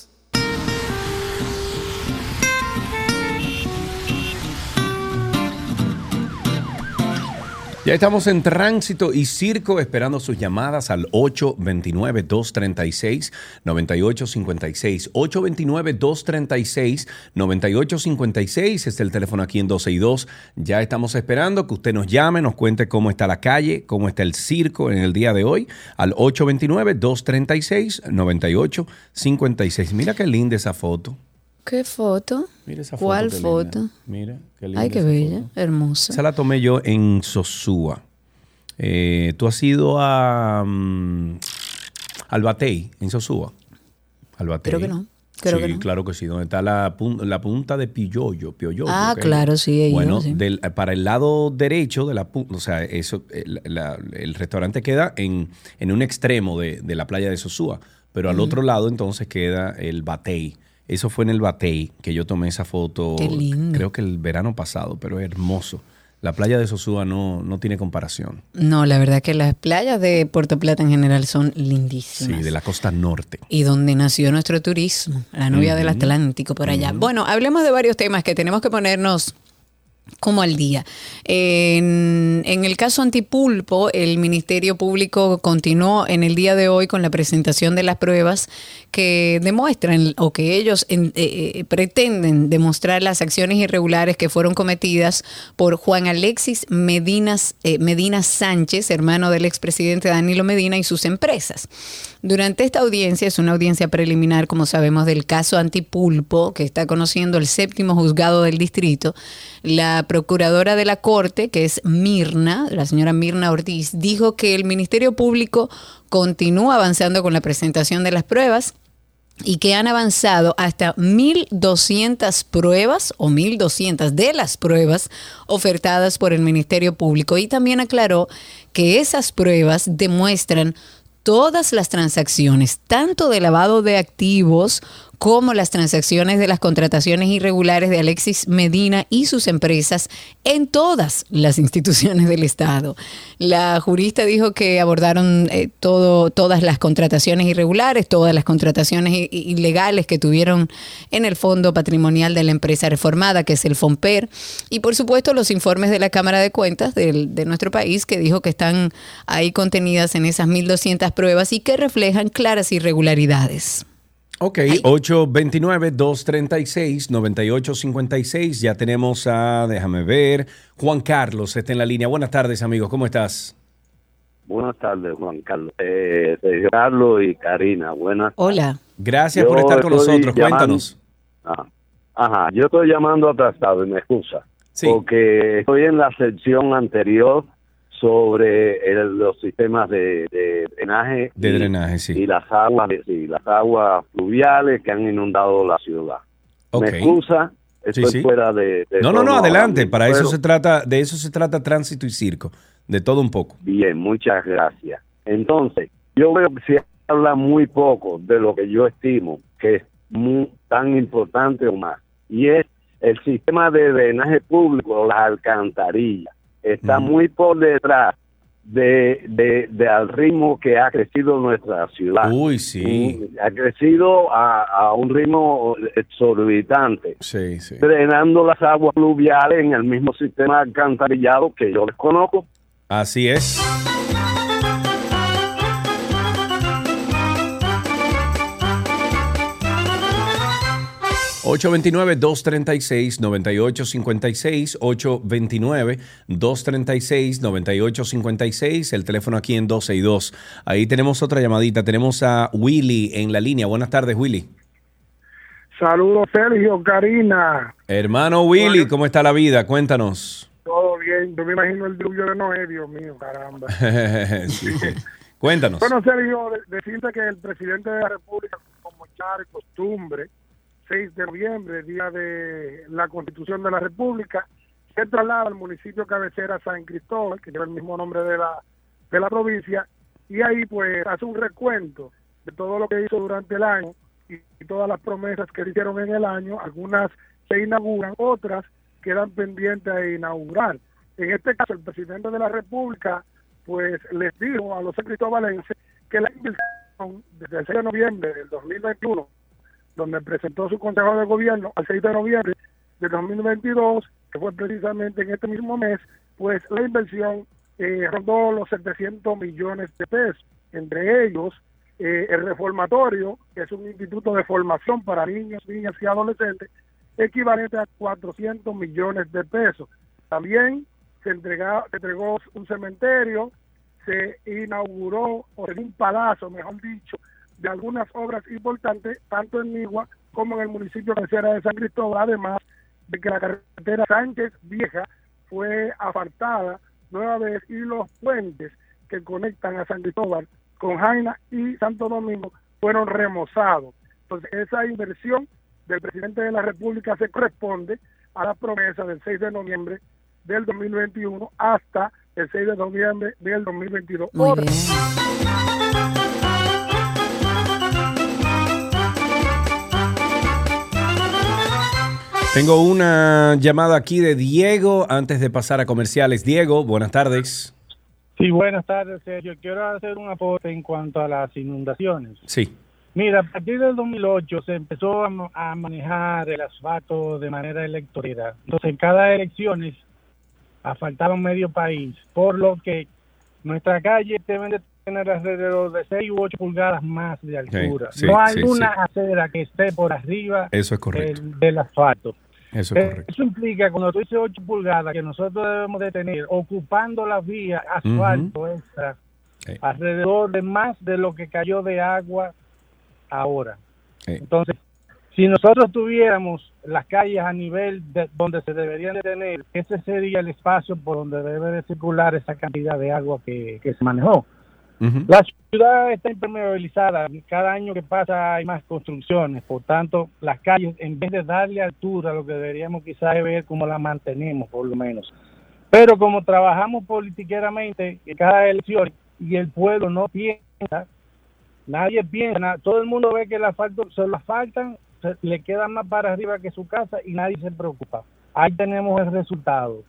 Ya estamos en tránsito y circo esperando sus llamadas al 829-236-9856. 829-236-9856 es el teléfono aquí en 12 y 2. Ya estamos esperando que usted nos llame, nos cuente cómo está la calle, cómo está el circo en el día de hoy al 829-236-9856. Mira qué linda esa foto. ¿Qué foto? Mira esa foto. ¿Cuál qué linda. foto? Mira, qué linda Ay, qué esa bella, foto. hermosa. Esa la tomé yo en Sosúa. Eh, ¿Tú has ido a mm, al Batey, en Sosúa? Al Batey. Creo que no, creo sí, que no. claro que sí. Donde está la, pun- la punta de Piollo. Piollo Ah, claro, sí, Bueno, sí. del- para el lado derecho de la punta, o sea, eso, el, la- el restaurante queda en, en un extremo de, de la playa de Sosúa, pero al otro lado entonces queda el Batey. Eso fue en el Batey que yo tomé esa foto. Qué lindo. Creo que el verano pasado, pero es hermoso. La playa de Sosúa no, no tiene comparación. No, la verdad que las playas de Puerto Plata en general son Sí, lindísimas. de la costa norte. Y donde nació nuestro turismo, la novia del. Atlántico por allá. Bueno, hablemos de varios temas que tenemos que ponernos como al día. En, el caso Antipulpo, el Ministerio Público continuó en el día de hoy con la presentación de las pruebas que demuestran o que ellos eh, eh, pretenden demostrar las acciones irregulares que fueron cometidas por Juan Alexis Medinas, eh, Medina Sánchez, hermano del expresidente Danilo Medina y sus empresas. Durante esta audiencia, es una audiencia preliminar, como sabemos, del caso Antipulpo, que está conociendo el séptimo juzgado del distrito, la procuradora de la Corte, que es Mirna, la señora Mirna Ortiz, dijo que el Ministerio Público continúa avanzando con la presentación de las pruebas y que han avanzado hasta 1.200 pruebas o 1.200 de las pruebas ofertadas por el Ministerio Público. Y también aclaró que esas pruebas demuestran todas las transacciones, tanto de lavado de activos como las transacciones de las contrataciones irregulares de Alexis Medina y sus empresas en todas las instituciones del Estado. La jurista dijo que abordaron eh, todas las contrataciones irregulares, todas las contrataciones ilegales que tuvieron en el Fondo Patrimonial de la Empresa Reformada, que es el FOMPER, y por supuesto los informes de la Cámara de Cuentas de nuestro país, que dijo que están ahí contenidas en esas 1.200 pruebas y que reflejan claras irregularidades. Ok, 829-236-9856. Ya tenemos a, déjame ver, Juan Carlos está en la línea. Buenas tardes, amigos, ¿cómo estás? Buenas tardes, Juan Carlos. Eh, Carlos y Karina, buenas. Hola. Gracias Yo por estar con nosotros. llamando- Cuéntanos. Ah, Ajá, yo estoy llamando atrasado y me excusa. Sí. Porque estoy en la sección anterior sobre el- los sistemas de, de drenaje De y- drenaje, sí. y las aguas sí, las aguas fluviales que han inundado la ciudad. Ok. Me excusa, estoy Sí, sí. fuera de, de No, no, no, adelante. Para eso se trata, de eso se trata tránsito y circo, de todo un poco. Bien, muchas gracias. Entonces, yo veo que se habla muy poco de lo que yo estimo que es muy, tan importante o más, y es el sistema de drenaje público, las alcantarillas. Está muy por detrás de, de, de al ritmo que ha crecido nuestra ciudad. Uy, sí. Ha crecido a, a un ritmo exorbitante. Sí, sí. Drenando las aguas fluviales en el mismo sistema alcantarillado que yo desconozco. Así es. ...829-236-9856... ...829-236-9856... ...el teléfono aquí en 12 y 2. Ahí tenemos otra llamadita. Tenemos a Willy en la línea. Buenas tardes, Willy. Saludos, Sergio, Karina. Hermano Willy, ¿cómo está la vida? Cuéntanos. Todo bien. Yo me imagino el diluvio de Noé, Dios mío, caramba. <laughs> Sí. Cuéntanos. Bueno, Sergio, de- decirte que el presidente de la República, como ya de costumbre, 6 de noviembre, día de la Constitución de la República, se traslada al municipio cabecera San Cristóbal, que lleva el mismo nombre de la, de la provincia, y ahí pues hace un recuento de todo lo que hizo durante el año y, todas las promesas que hicieron en el año, algunas se inauguran, otras quedan pendientes de inaugurar. En este caso, el presidente de la República pues les dijo a los cristobalenses que la inversión desde el 6 de noviembre del 2021, donde presentó su consejo de gobierno al 6 de noviembre del 2022, que fue precisamente en este mismo mes, pues la inversión eh, rondó los 700 millones de pesos, entre ellos eh, el reformatorio, que es un instituto de formación para niños, niñas y adolescentes, equivalente a 400 millones de pesos. También se, entrega, se entregó un cementerio, se inauguró o en un palazo, mejor dicho, de algunas obras importantes, tanto en Nigua como en el municipio cabecera de San Cristóbal, además de que la carretera Sánchez Vieja fue apartada nueva vez y los puentes que conectan a San Cristóbal con Jaina y Santo Domingo fueron remozados. Entonces, esa inversión del presidente de la República se corresponde a la promesa del 6 de noviembre del 2021 hasta el 6 de noviembre del 2022. Muy bien. Tengo una llamada aquí de Diego antes de pasar a comerciales. Diego, buenas tardes. Sí, buenas tardes, Sergio. Quiero hacer un aporte en cuanto a las inundaciones. Sí. Mira, a partir del 2008 se empezó a, ma- a manejar el asfalto de manera electoral. Entonces, en cada elecciones asfaltaban medio país, por lo que nuestra calle deben de tener alrededor de 6 u 8 pulgadas más de altura. sí, no hay sí, una acera que esté por arriba Eso es correcto. del, del asfalto. Eso es Eh, correcto. Eso implica, cuando tú dices 8 pulgadas, que nosotros debemos de tener ocupando la vía asfalto extra alrededor de más de lo que cayó de agua ahora. Entonces, si nosotros tuviéramos las calles a nivel de donde se deberían de tener, ese sería el espacio por donde debe de circular esa cantidad de agua que, que se manejó. La ciudad está impermeabilizada. Cada año que pasa hay más construcciones. Por tanto, las calles, en vez de darle altura, lo que deberíamos quizás es ver cómo la mantenemos, por lo menos. Pero como trabajamos politiqueramente en cada elección y el pueblo no piensa, nadie piensa, todo el mundo ve que el asfalto se lo asfaltan, se- le queda más para arriba que su casa y nadie se preocupa. Ahí tenemos el resultado.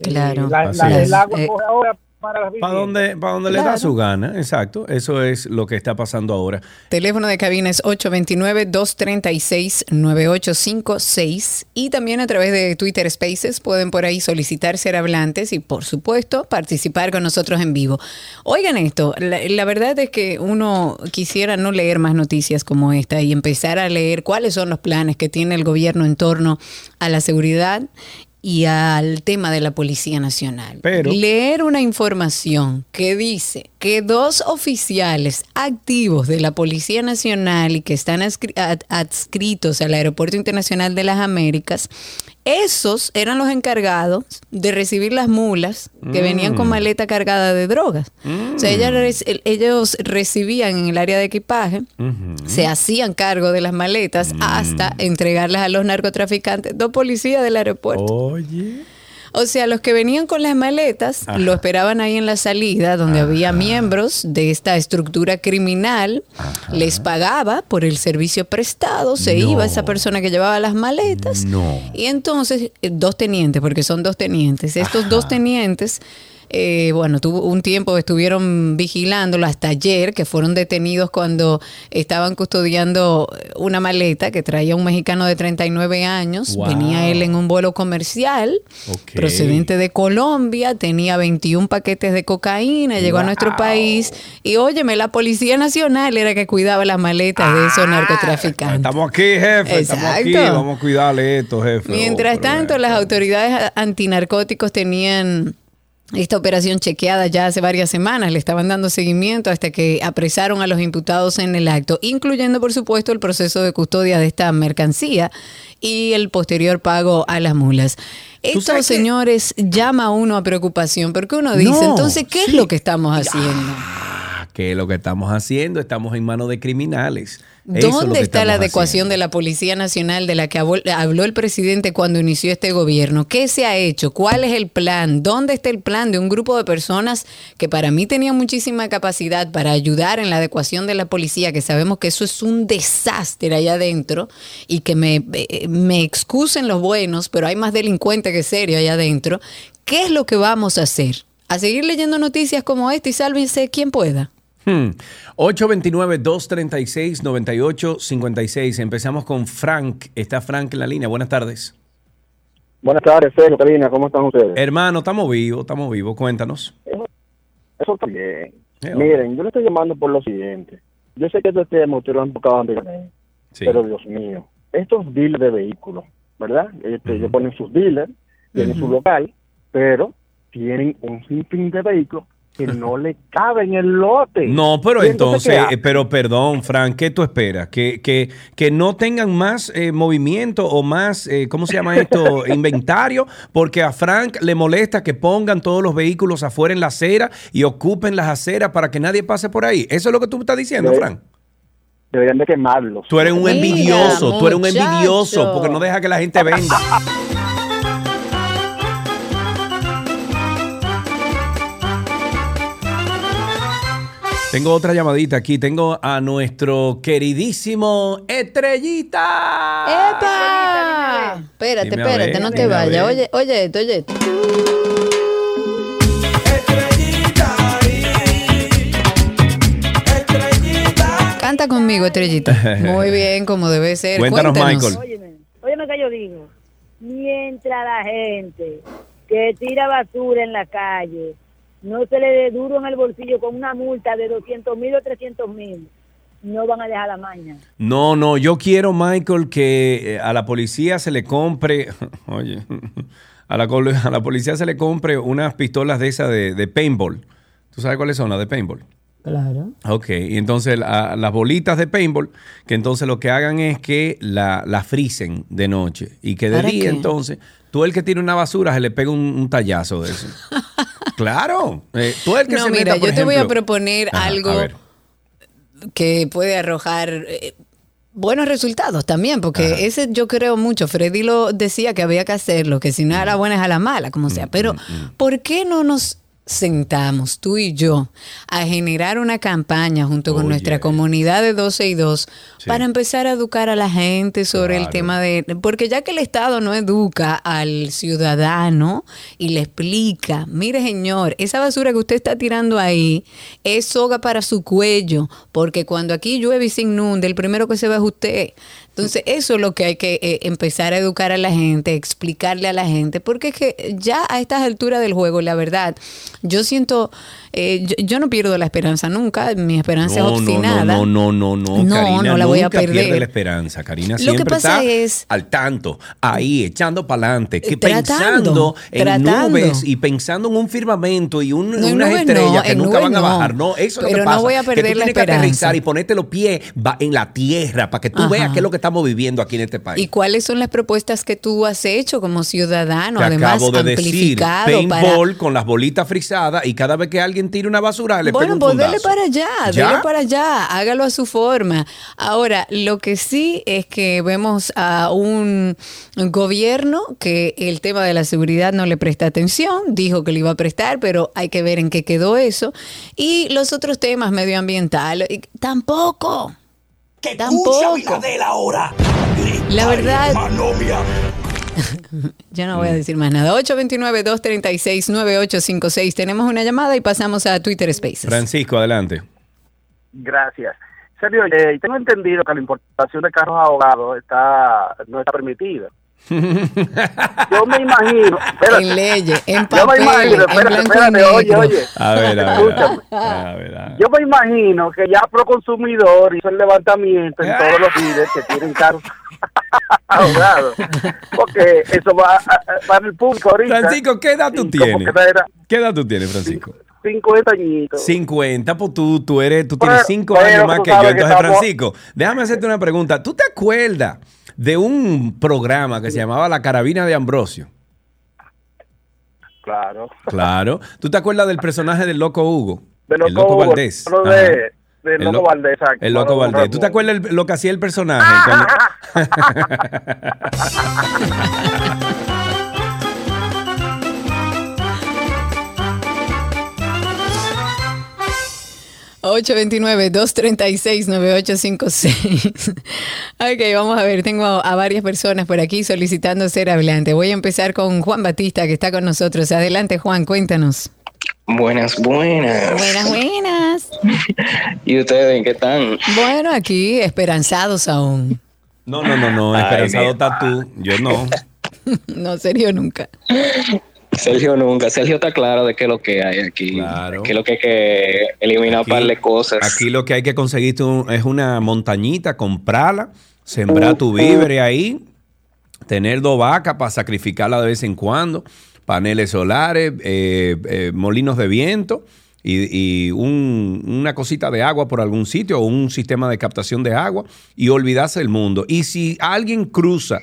Claro. Eh, la- la- el agua Eh, coge ahora para las Para donde, pa' donde le da su gana, exacto. Eso es lo que está pasando ahora. Teléfono de cabina es 829-236-9856 y también a través de Twitter Spaces pueden por ahí solicitar ser hablantes y por supuesto participar con nosotros en vivo. Oigan esto, la, la verdad es que uno quisiera no leer más noticias como esta y empezar a leer cuáles son los planes que tiene el gobierno en torno a la seguridad y al tema de la Policía Nacional. Pero- Leer una información que dice que dos oficiales activos de la Policía Nacional y que están adscri- ad- adscritos al Aeropuerto Internacional de las Américas, esos eran los encargados de recibir las mulas que Mm. venían con maleta cargada de drogas. O sea, ellas reci- ellos recibían en el área de equipaje, se hacían cargo de las maletas hasta entregarlas a los narcotraficantes, dos policías del aeropuerto. Oye. O sea, los que venían con las maletas Ajá. lo esperaban ahí en la salida, donde había miembros de esta estructura criminal. Les pagaba por el servicio prestado, se No. iba esa persona que llevaba las maletas. No. Y entonces, eh, dos tenientes, porque son dos tenientes. Estos dos tenientes, eh, bueno, tuvo un tiempo estuvieron vigilándolo hasta ayer, que fueron detenidos cuando estaban custodiando una maleta que traía un mexicano de 39 años. Wow. Venía él en un vuelo comercial procedente de Colombia, tenía 21 paquetes de cocaína, llegó a nuestro país y óyeme, la Policía Nacional era que cuidaba las maletas de esos narcotraficantes. Estamos aquí, jefe. Estamos aquí. Vamos a cuidarle esto, jefe. Mientras Oh, tanto, las autoridades antinarcóticos tenían esta operación chequeada ya hace varias semanas, le estaban dando seguimiento hasta que apresaron a los imputados en el acto, incluyendo por supuesto el proceso de custodia de esta mercancía y el posterior pago a las mulas. Esto, señores, llama a uno a preocupación, porque uno dice, No, entonces, ¿qué es lo que estamos haciendo? que lo que estamos haciendo, estamos en manos de criminales. Es ¿Dónde está la adecuación de la Policía Nacional de la que habló, el presidente cuando inició este gobierno? ¿Qué se ha hecho? ¿Cuál es el plan? ¿Dónde está el plan de un grupo de personas que para mí tenían muchísima capacidad para ayudar en la adecuación de la policía, que sabemos que eso es un desastre allá adentro y que me, eh, me excusen los buenos, pero hay más delincuente que serio allá adentro? ¿Qué es lo que vamos a hacer? ¿A seguir leyendo noticias como esta y sálvense quien pueda? Hmm. 829-236-9856. Empezamos con Frank. Está Frank en la línea. Buenas tardes. Buenas tardes, Sergio, Karina, ¿cómo están ustedes? Hermano, estamos vivos, estamos vivos. Cuéntanos. Eso está bien. Eh, Miren, yo le estoy llamando por lo siguiente. Yo sé que este tema ustedes lo han tocado antes, pero Dios mío, estos dealers de vehículos, ¿verdad? Este, Ellos ponen sus dealers, tienen su local, pero tienen un sinfín de vehículos que no le caben en el lote. No, pero ¿Y entonces, eh, pero perdón, Frank, ¿qué tú esperas? ¿Que, que, que no tengan más eh, movimiento o más, eh, ¿cómo se llama esto? <laughs> Inventario, porque a Frank le molesta que pongan todos los vehículos afuera en la acera y ocupen las aceras para que nadie pase por ahí. ¿Eso es lo que tú estás diciendo, Frank? Deberían de quemarlos. Tú eres un Mira, envidioso, tú eres un envidioso porque no deja que la gente venda. <laughs> Tengo otra llamadita aquí. Tengo a nuestro queridísimo Estrellita. ¡Epa! Espérate, Dime a espérate, ver, no te vayas. Oye, oye esto, oye esto. Canta conmigo, Estrellita. Muy <laughs> bien, como debe ser. Cuéntanos, Michael. Óyeme, óyeme que yo digo. Mientras la gente que tira basura en la calle no se le dé duro en el bolsillo con una multa de 200 mil o 300 mil, no van a dejar la maña. No, no, yo quiero, Michael, que eh, a la policía se le compre, <laughs> oye, a la, col- a la policía se le compre unas pistolas de esas de, de paintball. ¿Tú sabes cuáles son las de paintball? Claro. Ok, y entonces la- las bolitas de paintball, que entonces lo que hagan es que la, la frisen de noche y que de ¿Para día qué? entonces, tú el que tiene una basura se le pega un, un tallazo de eso. <laughs> claro, eh, tú el que No, se mira, meta, por yo te voy a proponer Ajá, algo a que puede arrojar eh, buenos resultados también, porque ese yo creo mucho. Freddy lo decía que había que hacerlo, que si no era buena es a la mala, como Mm, sea. Pero, ¿por qué no nos sentamos, tú y yo, a generar una campaña junto con nuestra comunidad de 12 y 2 para empezar a educar a la gente sobre el tema de... Porque ya que el Estado no educa al ciudadano y le explica, mire señor, esa basura que usted está tirando ahí es soga para su cuello, porque cuando aquí llueve y se inunde, el primero que se va es usted. Entonces, eso es lo que hay que eh, empezar a educar a la gente, explicarle a la gente, porque es que ya a estas alturas del juego, la verdad, yo siento Eh, yo, yo no pierdo la esperanza nunca, mi esperanza No, es no, obstinada. no, no, no, no, No, Karina, no la voy a perder. pierde la esperanza. Karina Lo que siempre pasa está es- al tanto, ahí, echando para adelante, que Tratando, pensando en tratando. nubes y pensando en un firmamento y un- No, unas nubes estrellas no, que nunca van a no. bajar. No, eso es lo Pero que no pasa. voy a que perder tú la tienes que esperanza. aterrizar y ponerte los pies en la tierra para que tú Ajá. veas qué es lo que estamos viviendo aquí en este país. ¿Y cuáles son las propuestas que tú has hecho como ciudadano? Te además, acabo de decir, amplificado para paintball con las bolitas frisadas y cada vez que alguien tire una basura le pega Bueno, un pues dele fundazo. para allá, ¿Ya? dele para allá, hágalo a su forma. Ahora, lo que sí es que vemos a un gobierno que el tema de la seguridad no le presta atención, dijo que le iba a prestar, pero hay que ver en qué quedó eso. Y los otros temas medioambientales, tampoco. tampoco. ahora. La verdad. <laughs> Yo no voy a decir más nada. 829-236-9856. Tenemos una llamada y pasamos a Twitter Spaces. Francisco, adelante. Gracias. Sergio, eh, tengo entendido que la importación de carros ahogados está no está permitida. <laughs> Yo me imagino. espérate. En leyes, en Yo me imagino, en espérate, espérate, oye, oye. A ver, a ver. Escúchame. A ver, a ver. Yo me imagino que ya Proconsumidor hizo el levantamiento en <laughs> todos los líderes que tienen carros <laughs> ahogados. Porque eso va para el público ahorita. Francisco, ¿qué edad tú tienes? era ¿Qué edad tú tienes, Francisco? 50 añitos. 50, pues tú, tú eres, tú Pero- tienes 5 pero años más que yo. que Entonces, estamos- Francisco, déjame hacerte una pregunta. ¿Tú te acuerdas de un programa que se llamaba La Carabina de Ambrosio? Claro. Claro. ¿Tú te acuerdas del personaje del Loco Hugo? De el Loco Hugo, Valdés. de, del El Loco Lo- Valdés, exacto. El Loco Valdés. ¿Tú te acuerdas el- lo que hacía el personaje? Cuando- <laughs> 829-236-9856. <laughs> ok, vamos a ver, tengo a varias personas por aquí solicitando ser hablante. Voy a empezar con Juan Batista, que está con nosotros. Adelante, Juan, cuéntanos. Buenas, buenas. Buenas, buenas. <laughs> ¿Y ustedes qué están? Bueno, aquí esperanzados aún. No, no, no, no. Esperanzado está tú. Yo no. <laughs> no, serio, nunca. Sergio nunca. Sergio está claro de qué es lo que hay aquí. Claro. Que es lo que hay que eliminar un par de cosas. Aquí lo que hay que conseguir tú es una montañita, comprarla, sembrar tu víveres ahí, tener dos vacas para sacrificarla de vez en cuando, paneles solares, eh, eh, molinos de viento y, y un- una cosita de agua por algún sitio o un sistema de captación de agua y olvidarse del mundo. Y si alguien cruza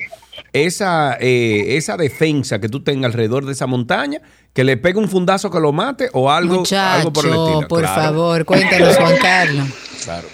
esa, eh, esa defensa que tú tengas alrededor de esa montaña, que le pegue un fundazo que lo mate o algo, algo por el estilo. por Claro. favor, cuéntanos, Juan Carlos. Claro.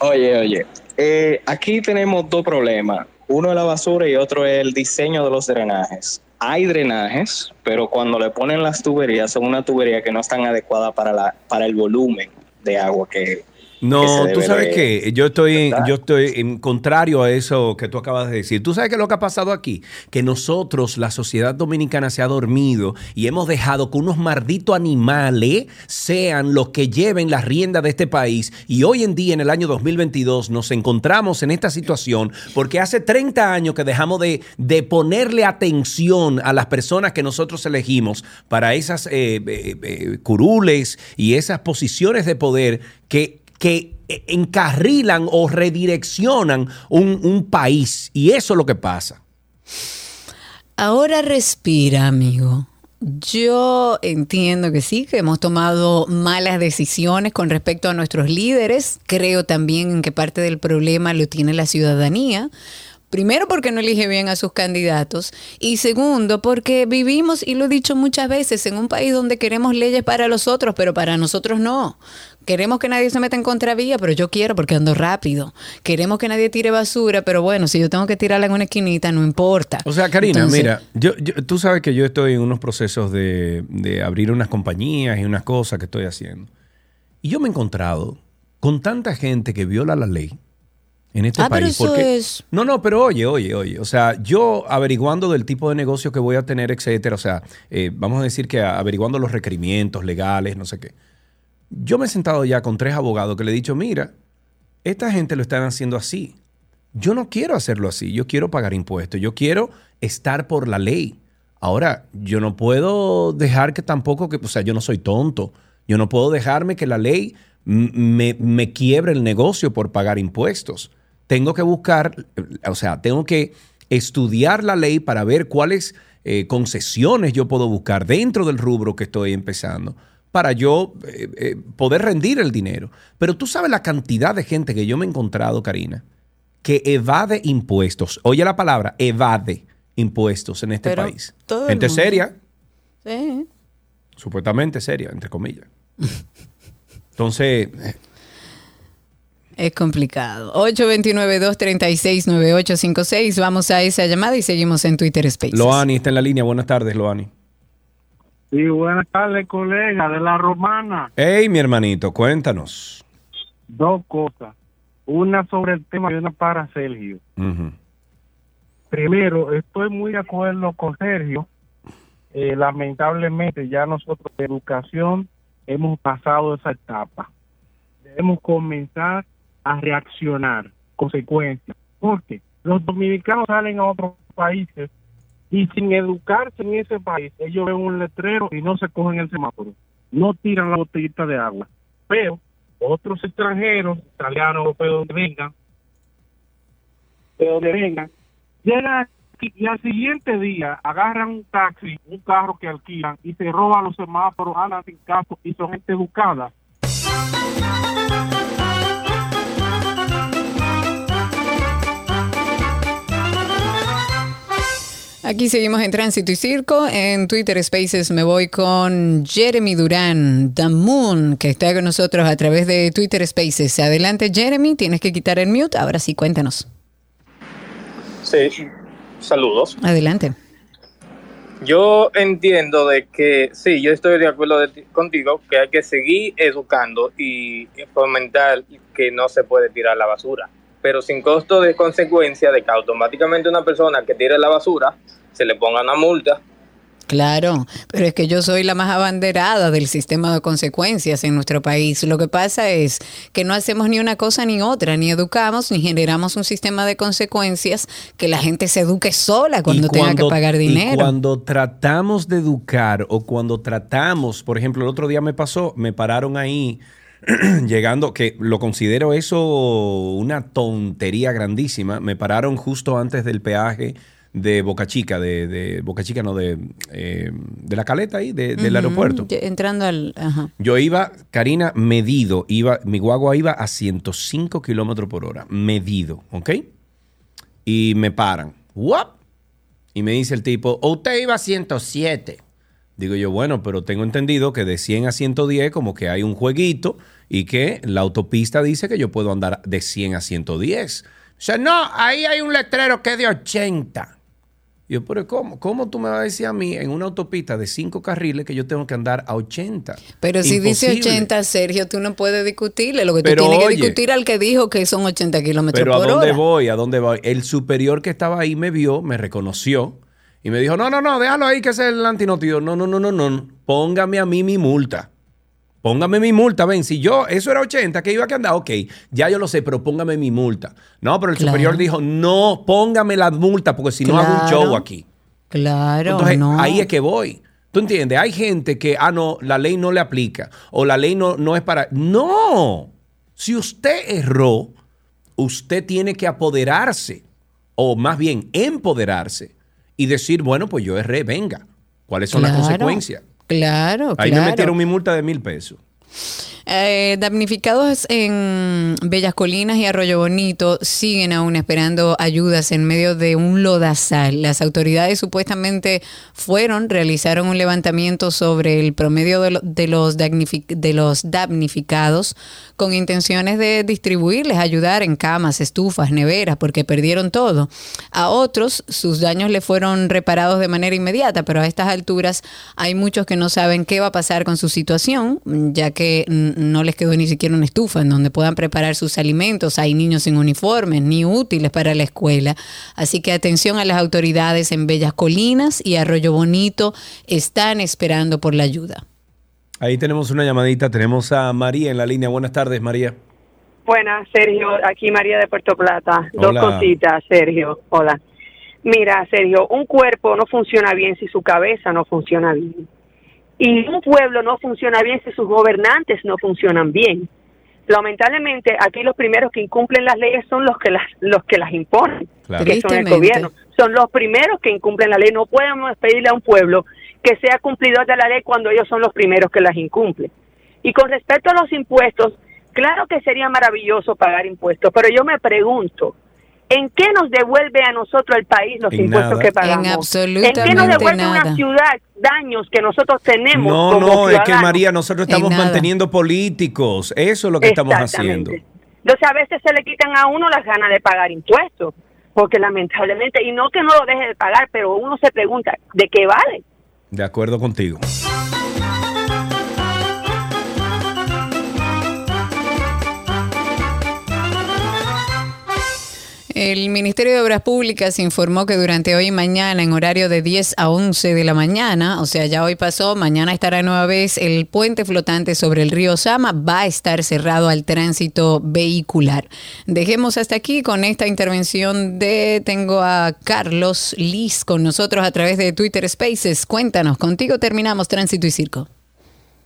Oye, oye. eh, aquí tenemos dos problemas. Uno es la basura y otro es el diseño de los drenajes. Hay drenajes, pero cuando le ponen las tuberías, son una tubería que no están adecuadas para, la, para el volumen de agua que No, tú sabes de- que yo estoy, yo estoy en contrario a eso que tú acabas de decir. Tú sabes qué es lo que ha pasado aquí, que nosotros, la sociedad dominicana, se ha dormido y hemos dejado que unos malditos animales sean los que lleven las riendas de este país. Y hoy en día, en el año 2022, nos encontramos en esta situación porque hace 30 años que dejamos de, de ponerle atención a las personas que nosotros elegimos para esas eh, eh, eh, curules y esas posiciones de poder que que eh, encarrilan o redireccionan un, un país. Y eso es lo que pasa. Ahora respira, amigo. Yo entiendo que sí, que hemos tomado malas decisiones con respecto a nuestros líderes. Creo también en que parte del problema lo tiene la ciudadanía. Primero porque no elige bien a sus candidatos y segundo porque vivimos, y lo he dicho muchas veces, en un país donde queremos leyes para los otros, pero para nosotros no. Queremos que nadie se meta en contravía, pero yo quiero porque ando rápido. Queremos que nadie tire basura, pero bueno, si yo tengo que tirarla en una esquinita, no importa. O sea, Karina, Entonces- mira, yo, yo- tú sabes que yo estoy en unos procesos de, de abrir unas compañías y unas cosas que estoy haciendo. Y yo me he encontrado con tanta gente que viola la ley en este Ah, pero país. eso porque- es- No, no, pero oye, oye, oye. O sea, yo averiguando del tipo de negocio que voy a tener, etcétera. O sea, eh, vamos a decir que averiguando los requerimientos legales, no sé qué. Yo me he sentado ya con tres abogados que le he dicho, mira, esta gente lo están haciendo así. Yo no quiero hacerlo así. Yo quiero pagar impuestos. Yo quiero estar por la ley. Ahora, yo no puedo dejar que tampoco que, o sea, yo no soy tonto. Yo no puedo dejarme que la ley me quiebre el negocio por pagar impuestos. Tengo que buscar, o sea, tengo que estudiar la ley para ver cuáles eh, concesiones yo puedo buscar dentro del rubro que estoy empezando para yo eh, eh, poder rendir el dinero. Pero tú sabes la cantidad de gente que yo me he encontrado, Karina, que evade impuestos. Oye la palabra, evade impuestos en este Pero país. todo el Gente mundo. seria, Sí. supuestamente seria, entre comillas. Entonces, Es complicado. 829-236-9856. Vamos a esa llamada y seguimos en Twitter Spaces. Loani está en la línea. Buenas tardes, Loani. Sí, buenas tardes, colega de la romana. Hey, mi hermanito, cuéntanos. Dos cosas. Una sobre el tema y una para Sergio. Primero, estoy muy de acuerdo con Sergio. Eh, lamentablemente ya nosotros de educación hemos pasado esa etapa. Debemos comenzar a reaccionar, consecuencias. Porque los dominicanos salen a otros países y sin educarse en ese país, ellos ven un letrero y no se cogen el semáforo. No tiran la botellita de agua. Pero otros extranjeros, italianos, europeos, donde vengan, de donde vengan, llegan y al siguiente día agarran un taxi, un carro que alquilan y se roban los semáforos, andan sin caso y son gente educada. Aquí seguimos en Tránsito y Circo. En Twitter Spaces me voy con Jeremy Durán, The Moon, que está con nosotros a través de Twitter Spaces. Adelante, Jeremy, tienes que quitar el mute. Ahora sí, cuéntanos. Sí, saludos. Adelante. Yo entiendo de que sí, yo estoy de acuerdo de contigo que hay que seguir educando y fomentar que no se puede tirar la basura, pero sin costo de consecuencia de que automáticamente una persona que tire la basura se le ponga una multa. Claro, pero es que yo soy la más abanderada del sistema de consecuencias en nuestro país. Lo que pasa es que no hacemos ni una cosa ni otra, ni educamos ni generamos un sistema de consecuencias que la gente se eduque sola cuando, tenga que pagar y dinero. cuando tratamos de educar o cuando tratamos, por ejemplo, el otro día me pasó, me pararon ahí <clears throat> llegando, que lo considero eso una tontería grandísima, me pararon justo antes del peaje de Boca Chica, de, de Boca Chica, no, de, eh, de la caleta ahí, de- del aeropuerto. Entrando al... Ajá. Yo iba, Karina, medido, iba, mi guagua iba a 105 kilómetros por hora, medido, ¿ok? Y me paran. ¿What? Y me dice el tipo, "Oh, usted iba a 107. Digo yo, bueno, pero tengo entendido que de 100 a 110 como que hay un jueguito y que la autopista dice que yo puedo andar de 100 a 110. O sea, no, ahí hay un letrero que es de 80. Yo, pero ¿cómo? ¿Cómo tú me vas a decir a mí en una autopista de cinco carriles que yo tengo que andar a 80? Pero si dice Imposible. 80, Sergio, tú no puedes discutirle. Lo que Pero tú tienes oye. que discutir al que dijo que son 80 kilómetros Pero ¿a por dónde hora. voy? ¿A dónde voy? El superior que estaba ahí me vio, me reconoció y me dijo, no, no, no, déjalo ahí que ese es el antinotido. No, no, no, no, no. Póngame a mí mi multa. Póngame mi multa, ven, si yo, eso era 80, que iba que andar, ok, ya yo lo sé, pero póngame mi multa. No, pero el Claro. superior dijo, no, póngame la multa, porque si no hago un show aquí. Claro, Entonces, no. ahí es que voy. ¿Tú entiendes? Hay gente que, ah, no, la ley no le aplica o la ley no, no es para... No. Si usted erró, usted tiene que apoderarse o más bien empoderarse y decir, bueno, pues yo erré, venga. ¿Cuáles son las consecuencias? Claro, Ahí claro. me metieron mi multa de mil pesos. Eh, damnificados en Bellas Colinas y Arroyo Bonito siguen aún esperando ayudas en medio de un lodazal. Las autoridades supuestamente fueron, realizaron un levantamiento sobre el promedio de, de los, de los damnificados con intenciones de distribuirles, ayudar en camas, estufas, neveras, porque perdieron todo. A otros sus daños le fueron reparados de manera inmediata, pero a estas alturas hay muchos que no saben qué va a pasar con su situación, ya que mm, no les quedó ni siquiera una estufa en donde puedan preparar sus alimentos. Hay niños sin uniformes ni útiles para la escuela. Así que atención a las autoridades en Bellas Colinas y Arroyo Bonito están esperando por la ayuda. Ahí tenemos una llamadita, tenemos a María en la línea. Buenas tardes, María. Buenas, Sergio. Aquí María de Puerto Plata. Dos Hola. cositas, Sergio. Hola. Mira, Sergio, un cuerpo no funciona bien si su cabeza no funciona bien. Y un pueblo no funciona bien si sus gobernantes no funcionan bien. Lamentablemente, aquí los primeros que incumplen las leyes son los que las, los que las imponen, Claro. que son el gobierno. Son los primeros que incumplen la ley. No podemos pedirle a un pueblo que sea cumplidor de la ley cuando ellos son los primeros que las incumplen. Y con respecto a los impuestos, claro que sería maravilloso pagar impuestos, pero yo me pregunto, ¿en qué nos devuelve a nosotros el país los En impuestos nada. que pagamos? En ¿En qué nos absolutamente devuelve nada. una ciudad daños que nosotros tenemos No, como no, es que ciudadanos? María, nosotros estamos manteniendo políticos. Eso es lo que estamos Exactamente. haciendo. Entonces a veces se le quitan a uno las ganas de pagar impuestos, porque lamentablemente, y no que no lo deje de pagar, pero uno se pregunta, ¿de qué vale? De acuerdo contigo. El Ministerio de Obras Públicas informó que durante hoy y mañana, en horario de 10 a 11 de la mañana, o sea, ya hoy pasó, mañana estará nueva vez el puente flotante sobre el río Sama, va a estar cerrado al tránsito vehicular. Dejemos hasta aquí con esta intervención de, tengo a Carlos Liz con nosotros a través de Twitter Spaces. Cuéntanos, contigo terminamos Tránsito y Circo.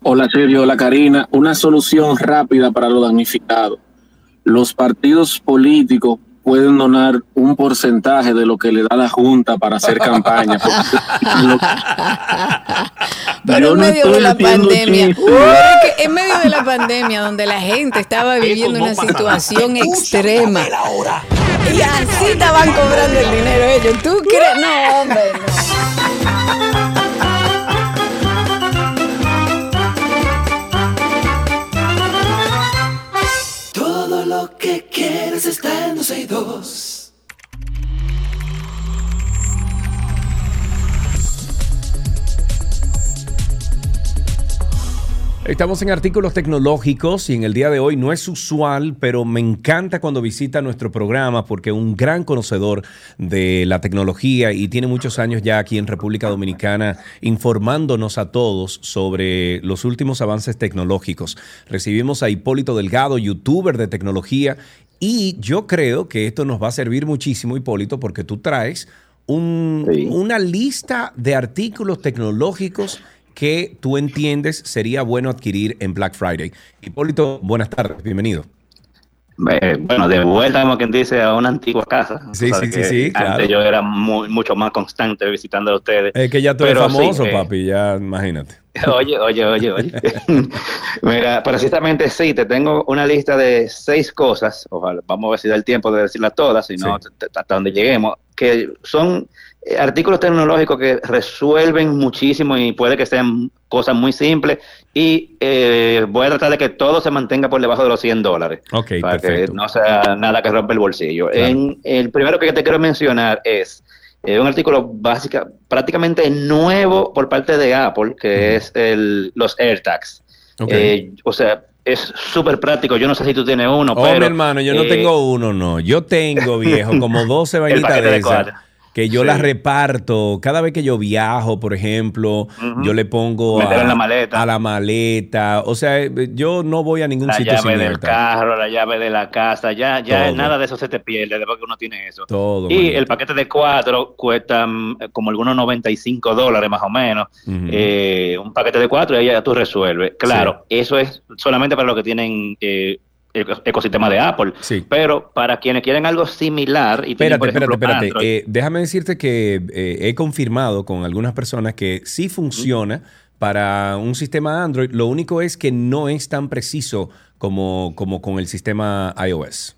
Hola Sergio, hola Karina. Una solución rápida para los damnificados. Los partidos políticos pueden donar un porcentaje de lo que le da la Junta para hacer campaña. <laughs> Pero Yo en no medio de la pandemia, en medio de la pandemia, donde la gente estaba viviendo no una situación extrema, y así estaban cobrando el dinero ellos. ¿Tú crees? No, hombre, no. Lo que quieres está en 12 y 2. Estamos en artículos tecnológicos y en el día de hoy no es usual, pero me encanta cuando visita nuestro programa porque un gran conocedor de la tecnología y tiene muchos años ya aquí en República Dominicana informándonos a todos sobre los últimos avances tecnológicos. Recibimos a Hipólito Delgado, youtuber de tecnología, y yo creo que esto nos va a servir muchísimo, Hipólito, porque tú traes un- una lista de artículos tecnológicos que tú entiendes sería bueno adquirir en Black Friday. Hipólito, buenas tardes, bienvenido. Eh, bueno, de vuelta, como quien dice, a una antigua casa. Sí, sí, sí, sí, Antes claro. yo era muy- mucho más constante visitando a ustedes. Es que ya tú eres sí, famoso, eh, papi, ya imagínate. <laughs> Oye, oye, oye, oye. <laughs> Mira, precisamente sí, te tengo una lista de seis cosas, ojalá, vamos a ver si da el tiempo de decirlas todas, si no, hasta donde lleguemos, que son artículos tecnológicos que resuelven muchísimo y puede que sean cosas muy simples y eh, voy a tratar de que todo se mantenga por debajo de los 100 dólares. Ok, para perfecto. que no sea nada que rompa el bolsillo. Claro. En, el primero que te quiero mencionar es eh, un artículo básica, prácticamente nuevo por parte de Apple, que es el, los AirTags. Ok. Eh, o sea, es súper práctico. Yo no sé si tú tienes uno, Oh, pero... mi hermano, yo no eh, tengo uno, no. Yo tengo, viejo, como 12 <laughs> vainitas de esas. Que yo Sí. las reparto. Cada vez que yo viajo, por ejemplo, yo le pongo a, en la maleta. a la maleta. O sea, eh, yo no voy a ningún la sitio sin llave del carro, la llave de la casa, ya, ya Todo. nada de eso se te pierde después que uno tiene eso. Todo. Y manito. el paquete de cuatro cuesta mm, como algunos 95 dólares más o menos. Ujú. Eh, un paquete de cuatro y ya tú resuelves. Claro, eso es solamente para los que tienen eh, ecosistema de Apple. Pero para quienes quieren algo similar y Espérate, por espérate, ejemplo, espérate. Android, Eh, déjame decirte que eh, he confirmado con algunas personas que sí funciona para un sistema Android. Lo único es que no es tan preciso como, como con el sistema iOS.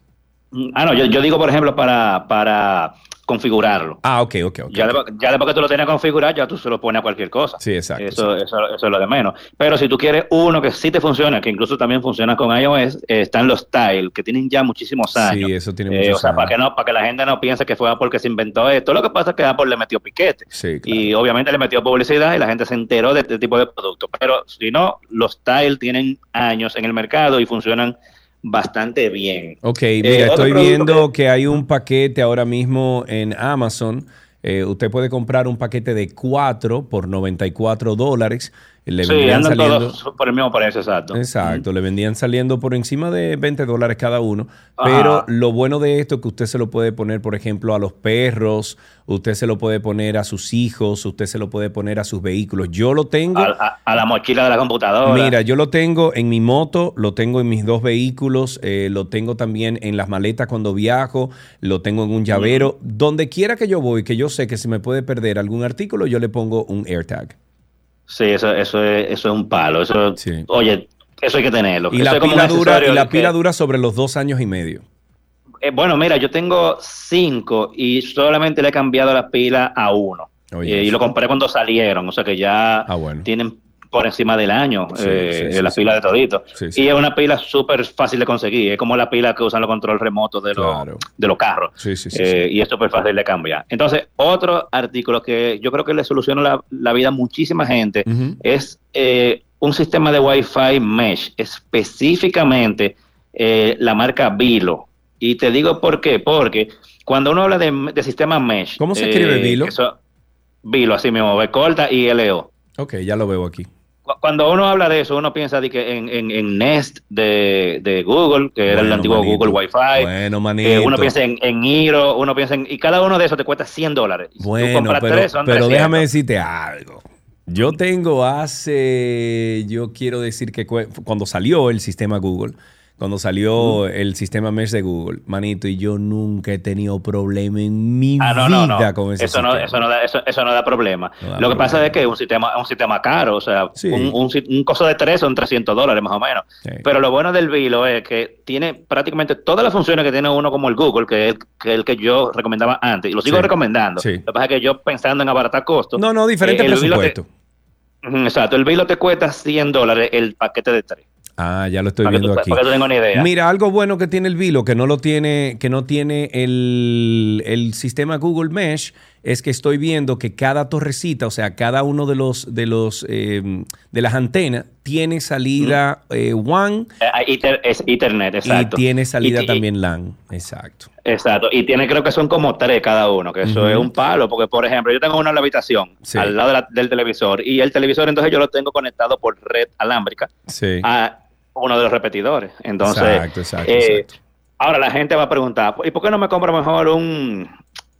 Ah, no, yo, yo digo, por ejemplo, para, para configurarlo. Ah, ok, ok, ok. Ya, después, ya después que tú lo tienes configurado, ya tú se lo pones a cualquier cosa. Sí, exacto. Eso, eso, eso es lo de menos. Pero si tú quieres uno que sí te funciona, que incluso también funciona con iOS, eh, están los Tile, que tienen ya muchísimos años. Sí, eso tiene Eh, muchos o sea, para años. que, no, para que la gente no piense que fue Apple que se inventó esto. Lo que pasa es que Apple le metió piquete. Sí, Y obviamente le metió publicidad y la gente se enteró de este tipo de productos. Pero si no, los Tile tienen años en el mercado y funcionan bastante bien. Ok, Eh, mira, estoy viendo que hay un paquete ahora mismo en Amazon. Eh, usted puede comprar un paquete de 4 por 94 dólares. Le Sí, vendrían andan saliendo- todos por el mismo precio, exacto. Exacto, le vendían saliendo por encima de 20 dólares cada uno. Ajá. Pero lo bueno de esto es que usted se lo puede poner, por ejemplo, a los perros, usted se lo puede poner a sus hijos, usted se lo puede poner a sus vehículos. Yo lo tengo. A, a- a la mochila de la computadora. Mira, yo lo tengo en mi moto, lo tengo en mis dos vehículos, eh, lo tengo también en las maletas cuando viajo, lo tengo en un llavero. Donde quiera que yo voy, que yo sé que se me puede perder algún artículo, yo le pongo un AirTag. Sí, eso, eso, es, eso es un palo. Eso, Oye, eso hay que tenerlo. Y Eso la, es como pila dura, y la que- pila dura sobre los dos años y medio. Eh, bueno, mira, yo tengo cinco y solamente le he cambiado la pila a uno. Oye, Eh, y lo compré cuando salieron, o sea que ya Ah, bueno. tienen por encima del año Sí, eh, sí, la sí. pila de todito. Y es una pila súper fácil de conseguir, es como la pila que usan los control remotos de, los- de los carros. Sí, sí, sí, Eh, Y es súper fácil de cambiar. Entonces, otro artículo que yo creo que le soluciona la, la vida a muchísima gente es eh, un sistema de Wi-Fi mesh, específicamente eh, la marca Vilo. Y te digo por qué, porque cuando uno habla de, de sistema mesh... ¿Cómo se escribe Vilo? eso- Vilo, así mismo, B corta y LO. Ok, ya lo veo aquí. Cu- Cuando uno habla de eso, uno piensa de que en, en- en Nest de, de Google, que era el antiguo manito. Google Wi-Fi. Bueno, Eh, manito. uno piensa en, en Hero, uno piensa en... Y cada uno de esos te cuesta 100 dólares. Bueno, pero, tres, son pero 300. déjame decirte algo. Yo tengo hace, yo quiero decir que cuando salió el sistema Google, cuando salió el sistema Mesh de Google, manito, y yo nunca he tenido problema en mi Ah, no, no, vida no. con ese Eso no, sistema. eso, no da, eso, eso no da problema. No da Lo que pasa es que es un sistema, un sistema caro, o sea, Sí. un, un, costo de tres son 300 dólares más o menos. Pero lo bueno del Vilo es que tiene prácticamente todas las funciones que tiene uno como el Google, que es el que, el que yo recomendaba antes, y lo sigo Sí. recomendando. Lo que pasa es que yo pensando en abaratar costos. No, no, diferente eh, el Vilo te- presupuesto. Ujú, Exacto, el Vilo te cuesta 100 dólares el paquete de tres. Ah, ya lo estoy Para viendo tú- aquí. para que tú tengas una idea. Mira, algo bueno que tiene el Vilo, que no lo tiene, que no tiene el, el sistema Google Mesh, es que estoy viendo que cada torrecita, o sea, cada uno de los de los eh, de las antenas tiene salida eh, WAN Eh, Ether- es Ethernet, exacto. y tiene salida Y- también LAN. Exacto. Exacto, y tiene creo que son como tres cada uno, que eso es un palo, porque por ejemplo yo tengo uno en la habitación, Sí. al lado de la- del televisor, y el televisor entonces yo lo tengo conectado por red alámbrica Sí. a uno de los repetidores. Entonces, Exacto, exacto, eh, ahora la gente va a preguntar, ¿y por qué no me compro mejor un,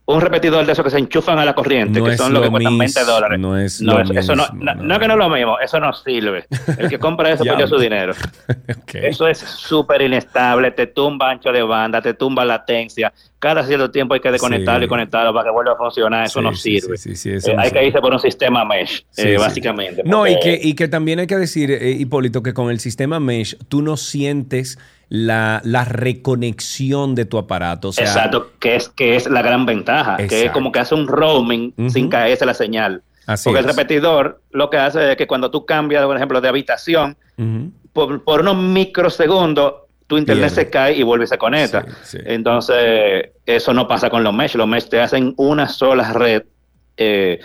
un repetidor de esos que se enchufan a la corriente, No que son los que lo cuestan 20 mismo, dólares? no es no, lo eso, eso no, mismo, no, no es que no es lo mismo, eso no sirve. El que compra eso <laughs> perdió su dinero. <laughs> Eso es súper inestable, te tumba ancho de banda, te tumba latencia. Cada cierto tiempo hay que desconectarlo Sí. y conectarlo para que vuelva a funcionar. Eso Sí, no sirve. sí, eso Eh, no hay que irse por un sistema mesh, eh, básicamente. No, y que, y que también hay que decir, eh, Hipólito, que con el sistema Mesh tú no sientes la, la reconexión de tu aparato. O sea, Exacto, que es, que es la gran ventaja, que es como que hace un roaming sin caerse la señal. Así Porque es. el repetidor lo que hace es que cuando tú cambias, por ejemplo, de habitación, por, por unos microsegundos, tu internet se cae y vuelve y se conecta. Entonces, eso no pasa con los mesh. Los mesh te hacen una sola red eh,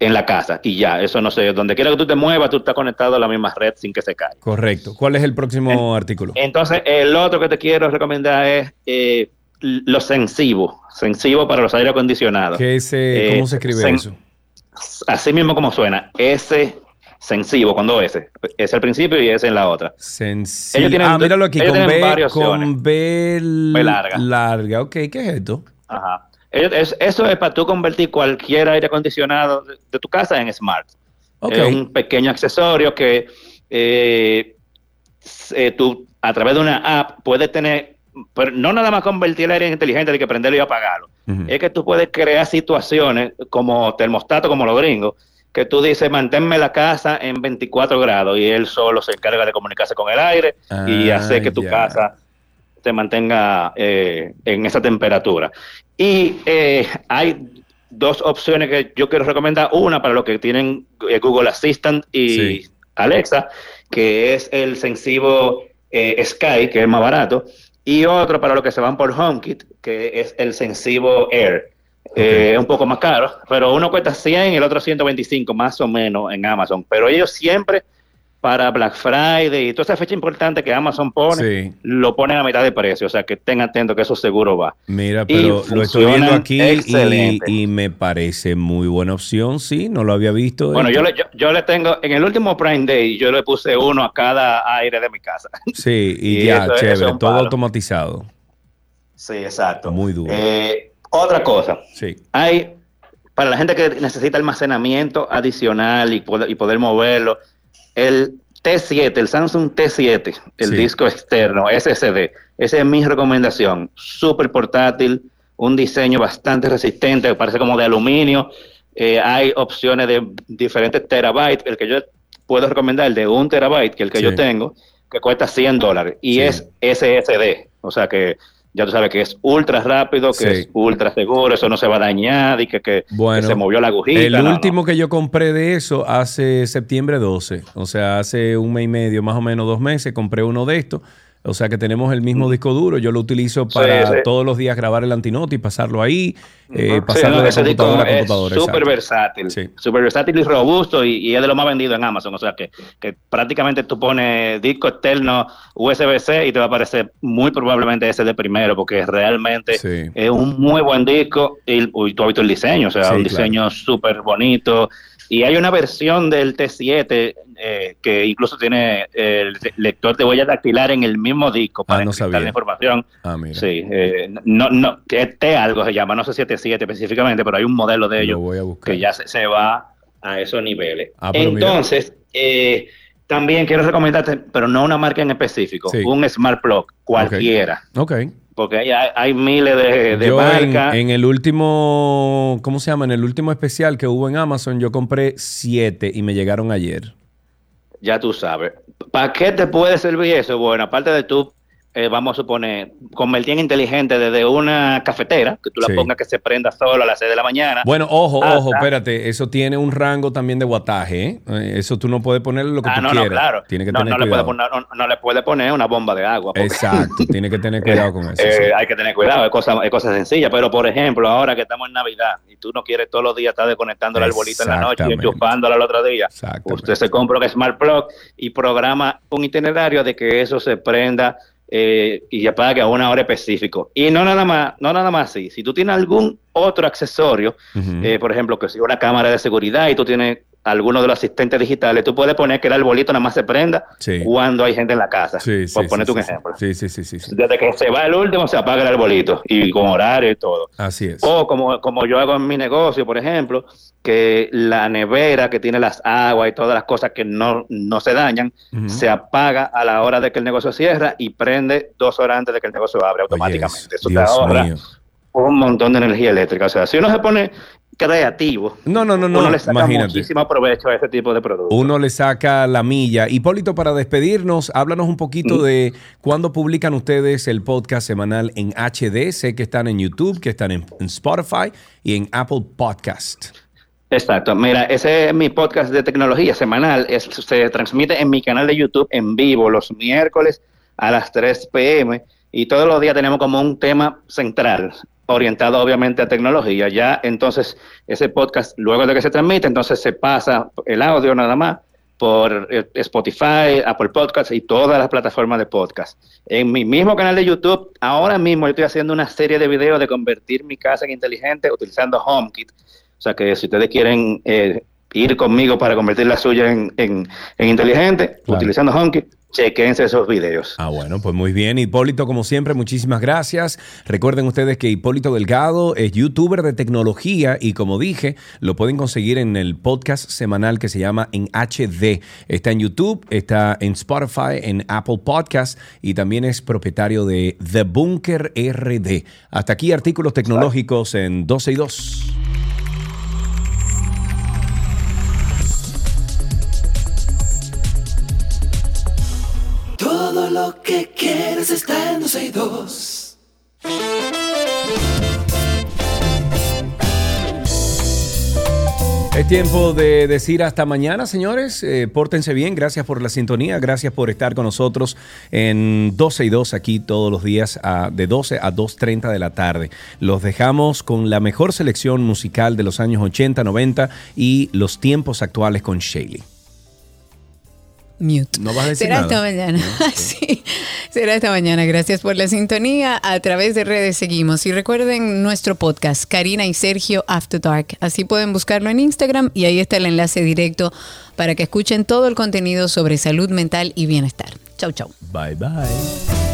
en la casa y ya, eso no sé, donde quiera que tú te muevas, tú estás conectado a la misma red sin que se caiga. Correcto. ¿Cuál es el próximo artículo? Entonces, el otro que te quiero recomendar es eh, lo sensivo, sensivo para los aire acondicionados. ¿Qué es, eh, Eh, ¿Cómo se escribe sen- eso? Así mismo como suena, S sensivo, con dos S. Es al principio y S en la otra. Sensi- Ellos tienen- ah, míralo aquí, ellos con B, con B larga. larga. Ok, ¿qué es esto? Ajá. Es- es- eso es para tú convertir cualquier aire acondicionado de, de tu casa en smart. Es un pequeño accesorio que eh, eh, tú a través de una app puedes tener, pero no nada más convertir el aire en inteligente de que prenderlo y apagarlo. Es que tú puedes crear situaciones como termostato, como los gringos, que tú dices, manténme la casa en 24 grados y él solo se encarga de comunicarse con el aire y Ah, hacer que tu casa se mantenga eh, en esa temperatura. Y eh, hay dos opciones que yo quiero recomendar. Una para los que tienen eh, Google Assistant y Sí. Alexa, que es el Sensivo eh, Sky, que es más barato. Y otro para los que se van por HomeKit, que es el Sensivo Air. Eh, es un poco más caro, pero uno cuesta 100 y el otro 125 más o menos en Amazon. Pero ellos siempre para Black Friday y toda esa fecha importante que Amazon pone, lo ponen a mitad de precio. O sea, que estén atentos que eso seguro va. Mira, pero lo estoy viendo aquí y, y, me parece muy buena opción, sí, no lo había visto. Bueno, yo le, yo, le tengo, en el último Prime Day, yo le puse uno a cada aire de mi casa. <laughs> Sí, y, ya, chévere, todo automatizado. Sí, exacto. Muy duro. Eh, otra cosa. Sí. Hay, para la gente que necesita almacenamiento adicional y poder, y poder moverlo, el T7, el Samsung T7, el disco externo, SSD, esa es mi recomendación. Súper portátil, un diseño bastante resistente, parece como de aluminio. Eh, hay opciones de diferentes terabytes. El que yo puedo recomendar, el de un terabyte, que el que yo tengo, que cuesta 100 dólares. Y es SSD. O sea que ya tú sabes que es ultra rápido, que es ultra seguro, eso no se va a dañar y que, se movió la agujita. El último que yo compré de eso hace septiembre 12, o sea, hace un mes y medio, más o menos dos meses, compré uno de estos o sea que tenemos el mismo disco duro. Yo lo utilizo para todos los días grabar el antinote y pasarlo ahí, eh, pasarlo de computadora a computadora. Súper versátil, súper versátil y robusto y, es de lo más vendido en Amazon. O sea que, prácticamente tú pones disco externo USB-C y te va a aparecer muy probablemente ese de primero porque realmente es un muy buen disco y, tú has visto el diseño, o sea, un diseño súper bonito. Y hay una versión del T7 eh, que incluso tiene el lector de huella dactilar en el mismo disco para ah, la información. Ah, mira. Sí, eh, no, no, que T algo se llama, no sé si es T7 específicamente, pero hay un modelo de ellos que ya se, va a esos niveles. Ah, Entonces, eh, también quiero recomendarte, pero no una marca en específico, un Smart Plug, cualquiera. Ok. Porque hay, hay miles de, de marcas. En, el último, ¿cómo se llama? En el último especial que hubo en Amazon, yo compré siete y me llegaron ayer. Ya tú sabes. ¿Para qué te puede servir eso? Bueno, aparte de tú eh, vamos a suponer, convertir en inteligente desde una cafetera, que tú la pongas que se prenda solo a las 6 de la mañana. Bueno, ojo, ojo, espérate, eso tiene un rango también de wattaje, ¿eh? Eh, Eso tú no puedes ponerle lo que ah, tú no, quieras. No, claro. Tiene que no, tener no Le puede poner, no, le puede poner una bomba de agua. Exacto, <laughs> tiene que tener cuidado con eso. Hay que tener cuidado, es cosa, es cosa sencilla, pero por ejemplo, ahora que estamos en Navidad y tú no quieres todos los días estar desconectando el arbolito en la noche y enchufándola al otro día, usted se compra un Smart Plug y programa un itinerario de que eso se prenda eh, y ya paga a una hora específico. Y no nada más, no nada más así. Si tú tienes algún otro accesorio, eh, por ejemplo, que si una cámara de seguridad y tú tienes alguno de los asistentes digitales, tú puedes poner que el arbolito nada más se prenda cuando hay gente en la casa. por ponerte un ejemplo. Sí, sí, sí, sí, Desde que se va el último, se apaga el arbolito y con horario y todo. Así es. O como, como yo hago en mi negocio, por ejemplo, que la nevera que tiene las aguas y todas las cosas que no, no se dañan, se apaga a la hora de que el negocio cierra y prende dos horas antes de que el negocio abre automáticamente. Eso te ahorra un montón de energía eléctrica. O sea, si uno se pone creativo. No, no, no, no. Uno le saca muchísimo provecho a ese tipo de productos. Uno le saca la milla. Hipólito, para despedirnos, háblanos un poquito de cuándo publican ustedes el podcast semanal en HD. Sé que están en YouTube, que están en, Spotify y en Apple Podcast. Exacto. Mira, ese es mi podcast de tecnología semanal. se transmite en mi canal de YouTube en vivo los miércoles a las 3 p.m. Y todos los días tenemos como un tema central orientado obviamente a tecnología. Ya entonces ese podcast, luego de que se transmite, entonces se pasa el audio nada más por eh, Spotify, Apple Podcasts y todas las plataformas de podcast. En mi mismo canal de YouTube, ahora mismo yo estoy haciendo una serie de videos de convertir mi casa en inteligente utilizando HomeKit. O sea que si ustedes quieren eh, ir conmigo para convertir la suya en, en, inteligente, utilizando HomeKit, chequense esos videos. Ah, bueno, pues muy bien. Hipólito, como siempre, muchísimas gracias. Recuerden ustedes que Hipólito Delgado es youtuber de tecnología y como dije, lo pueden conseguir en el podcast semanal que se llama En HD. Está en YouTube, está en Spotify, en Apple Podcast y también es propietario de The Bunker RD. Hasta aquí artículos tecnológicos en 12 y 2. Todo lo que quieres está en 12 Es tiempo de decir hasta mañana, señores. Eh, pórtense bien. Gracias por la sintonía. Gracias por estar con nosotros en 12 y 2 aquí todos los días de 12 a 2.30 de la tarde. Los dejamos con la mejor selección musical de los años 80, 90 y los tiempos actuales con Shaley. Mute. No vas a decir Será nada. esta mañana. <laughs> sí, será esta mañana. Gracias por la sintonía. A través de redes seguimos. Y recuerden nuestro podcast, Karina y Sergio After Dark. Así pueden buscarlo en Instagram y ahí está el enlace directo para que escuchen todo el contenido sobre salud mental y bienestar. Chau, chau. Bye bye.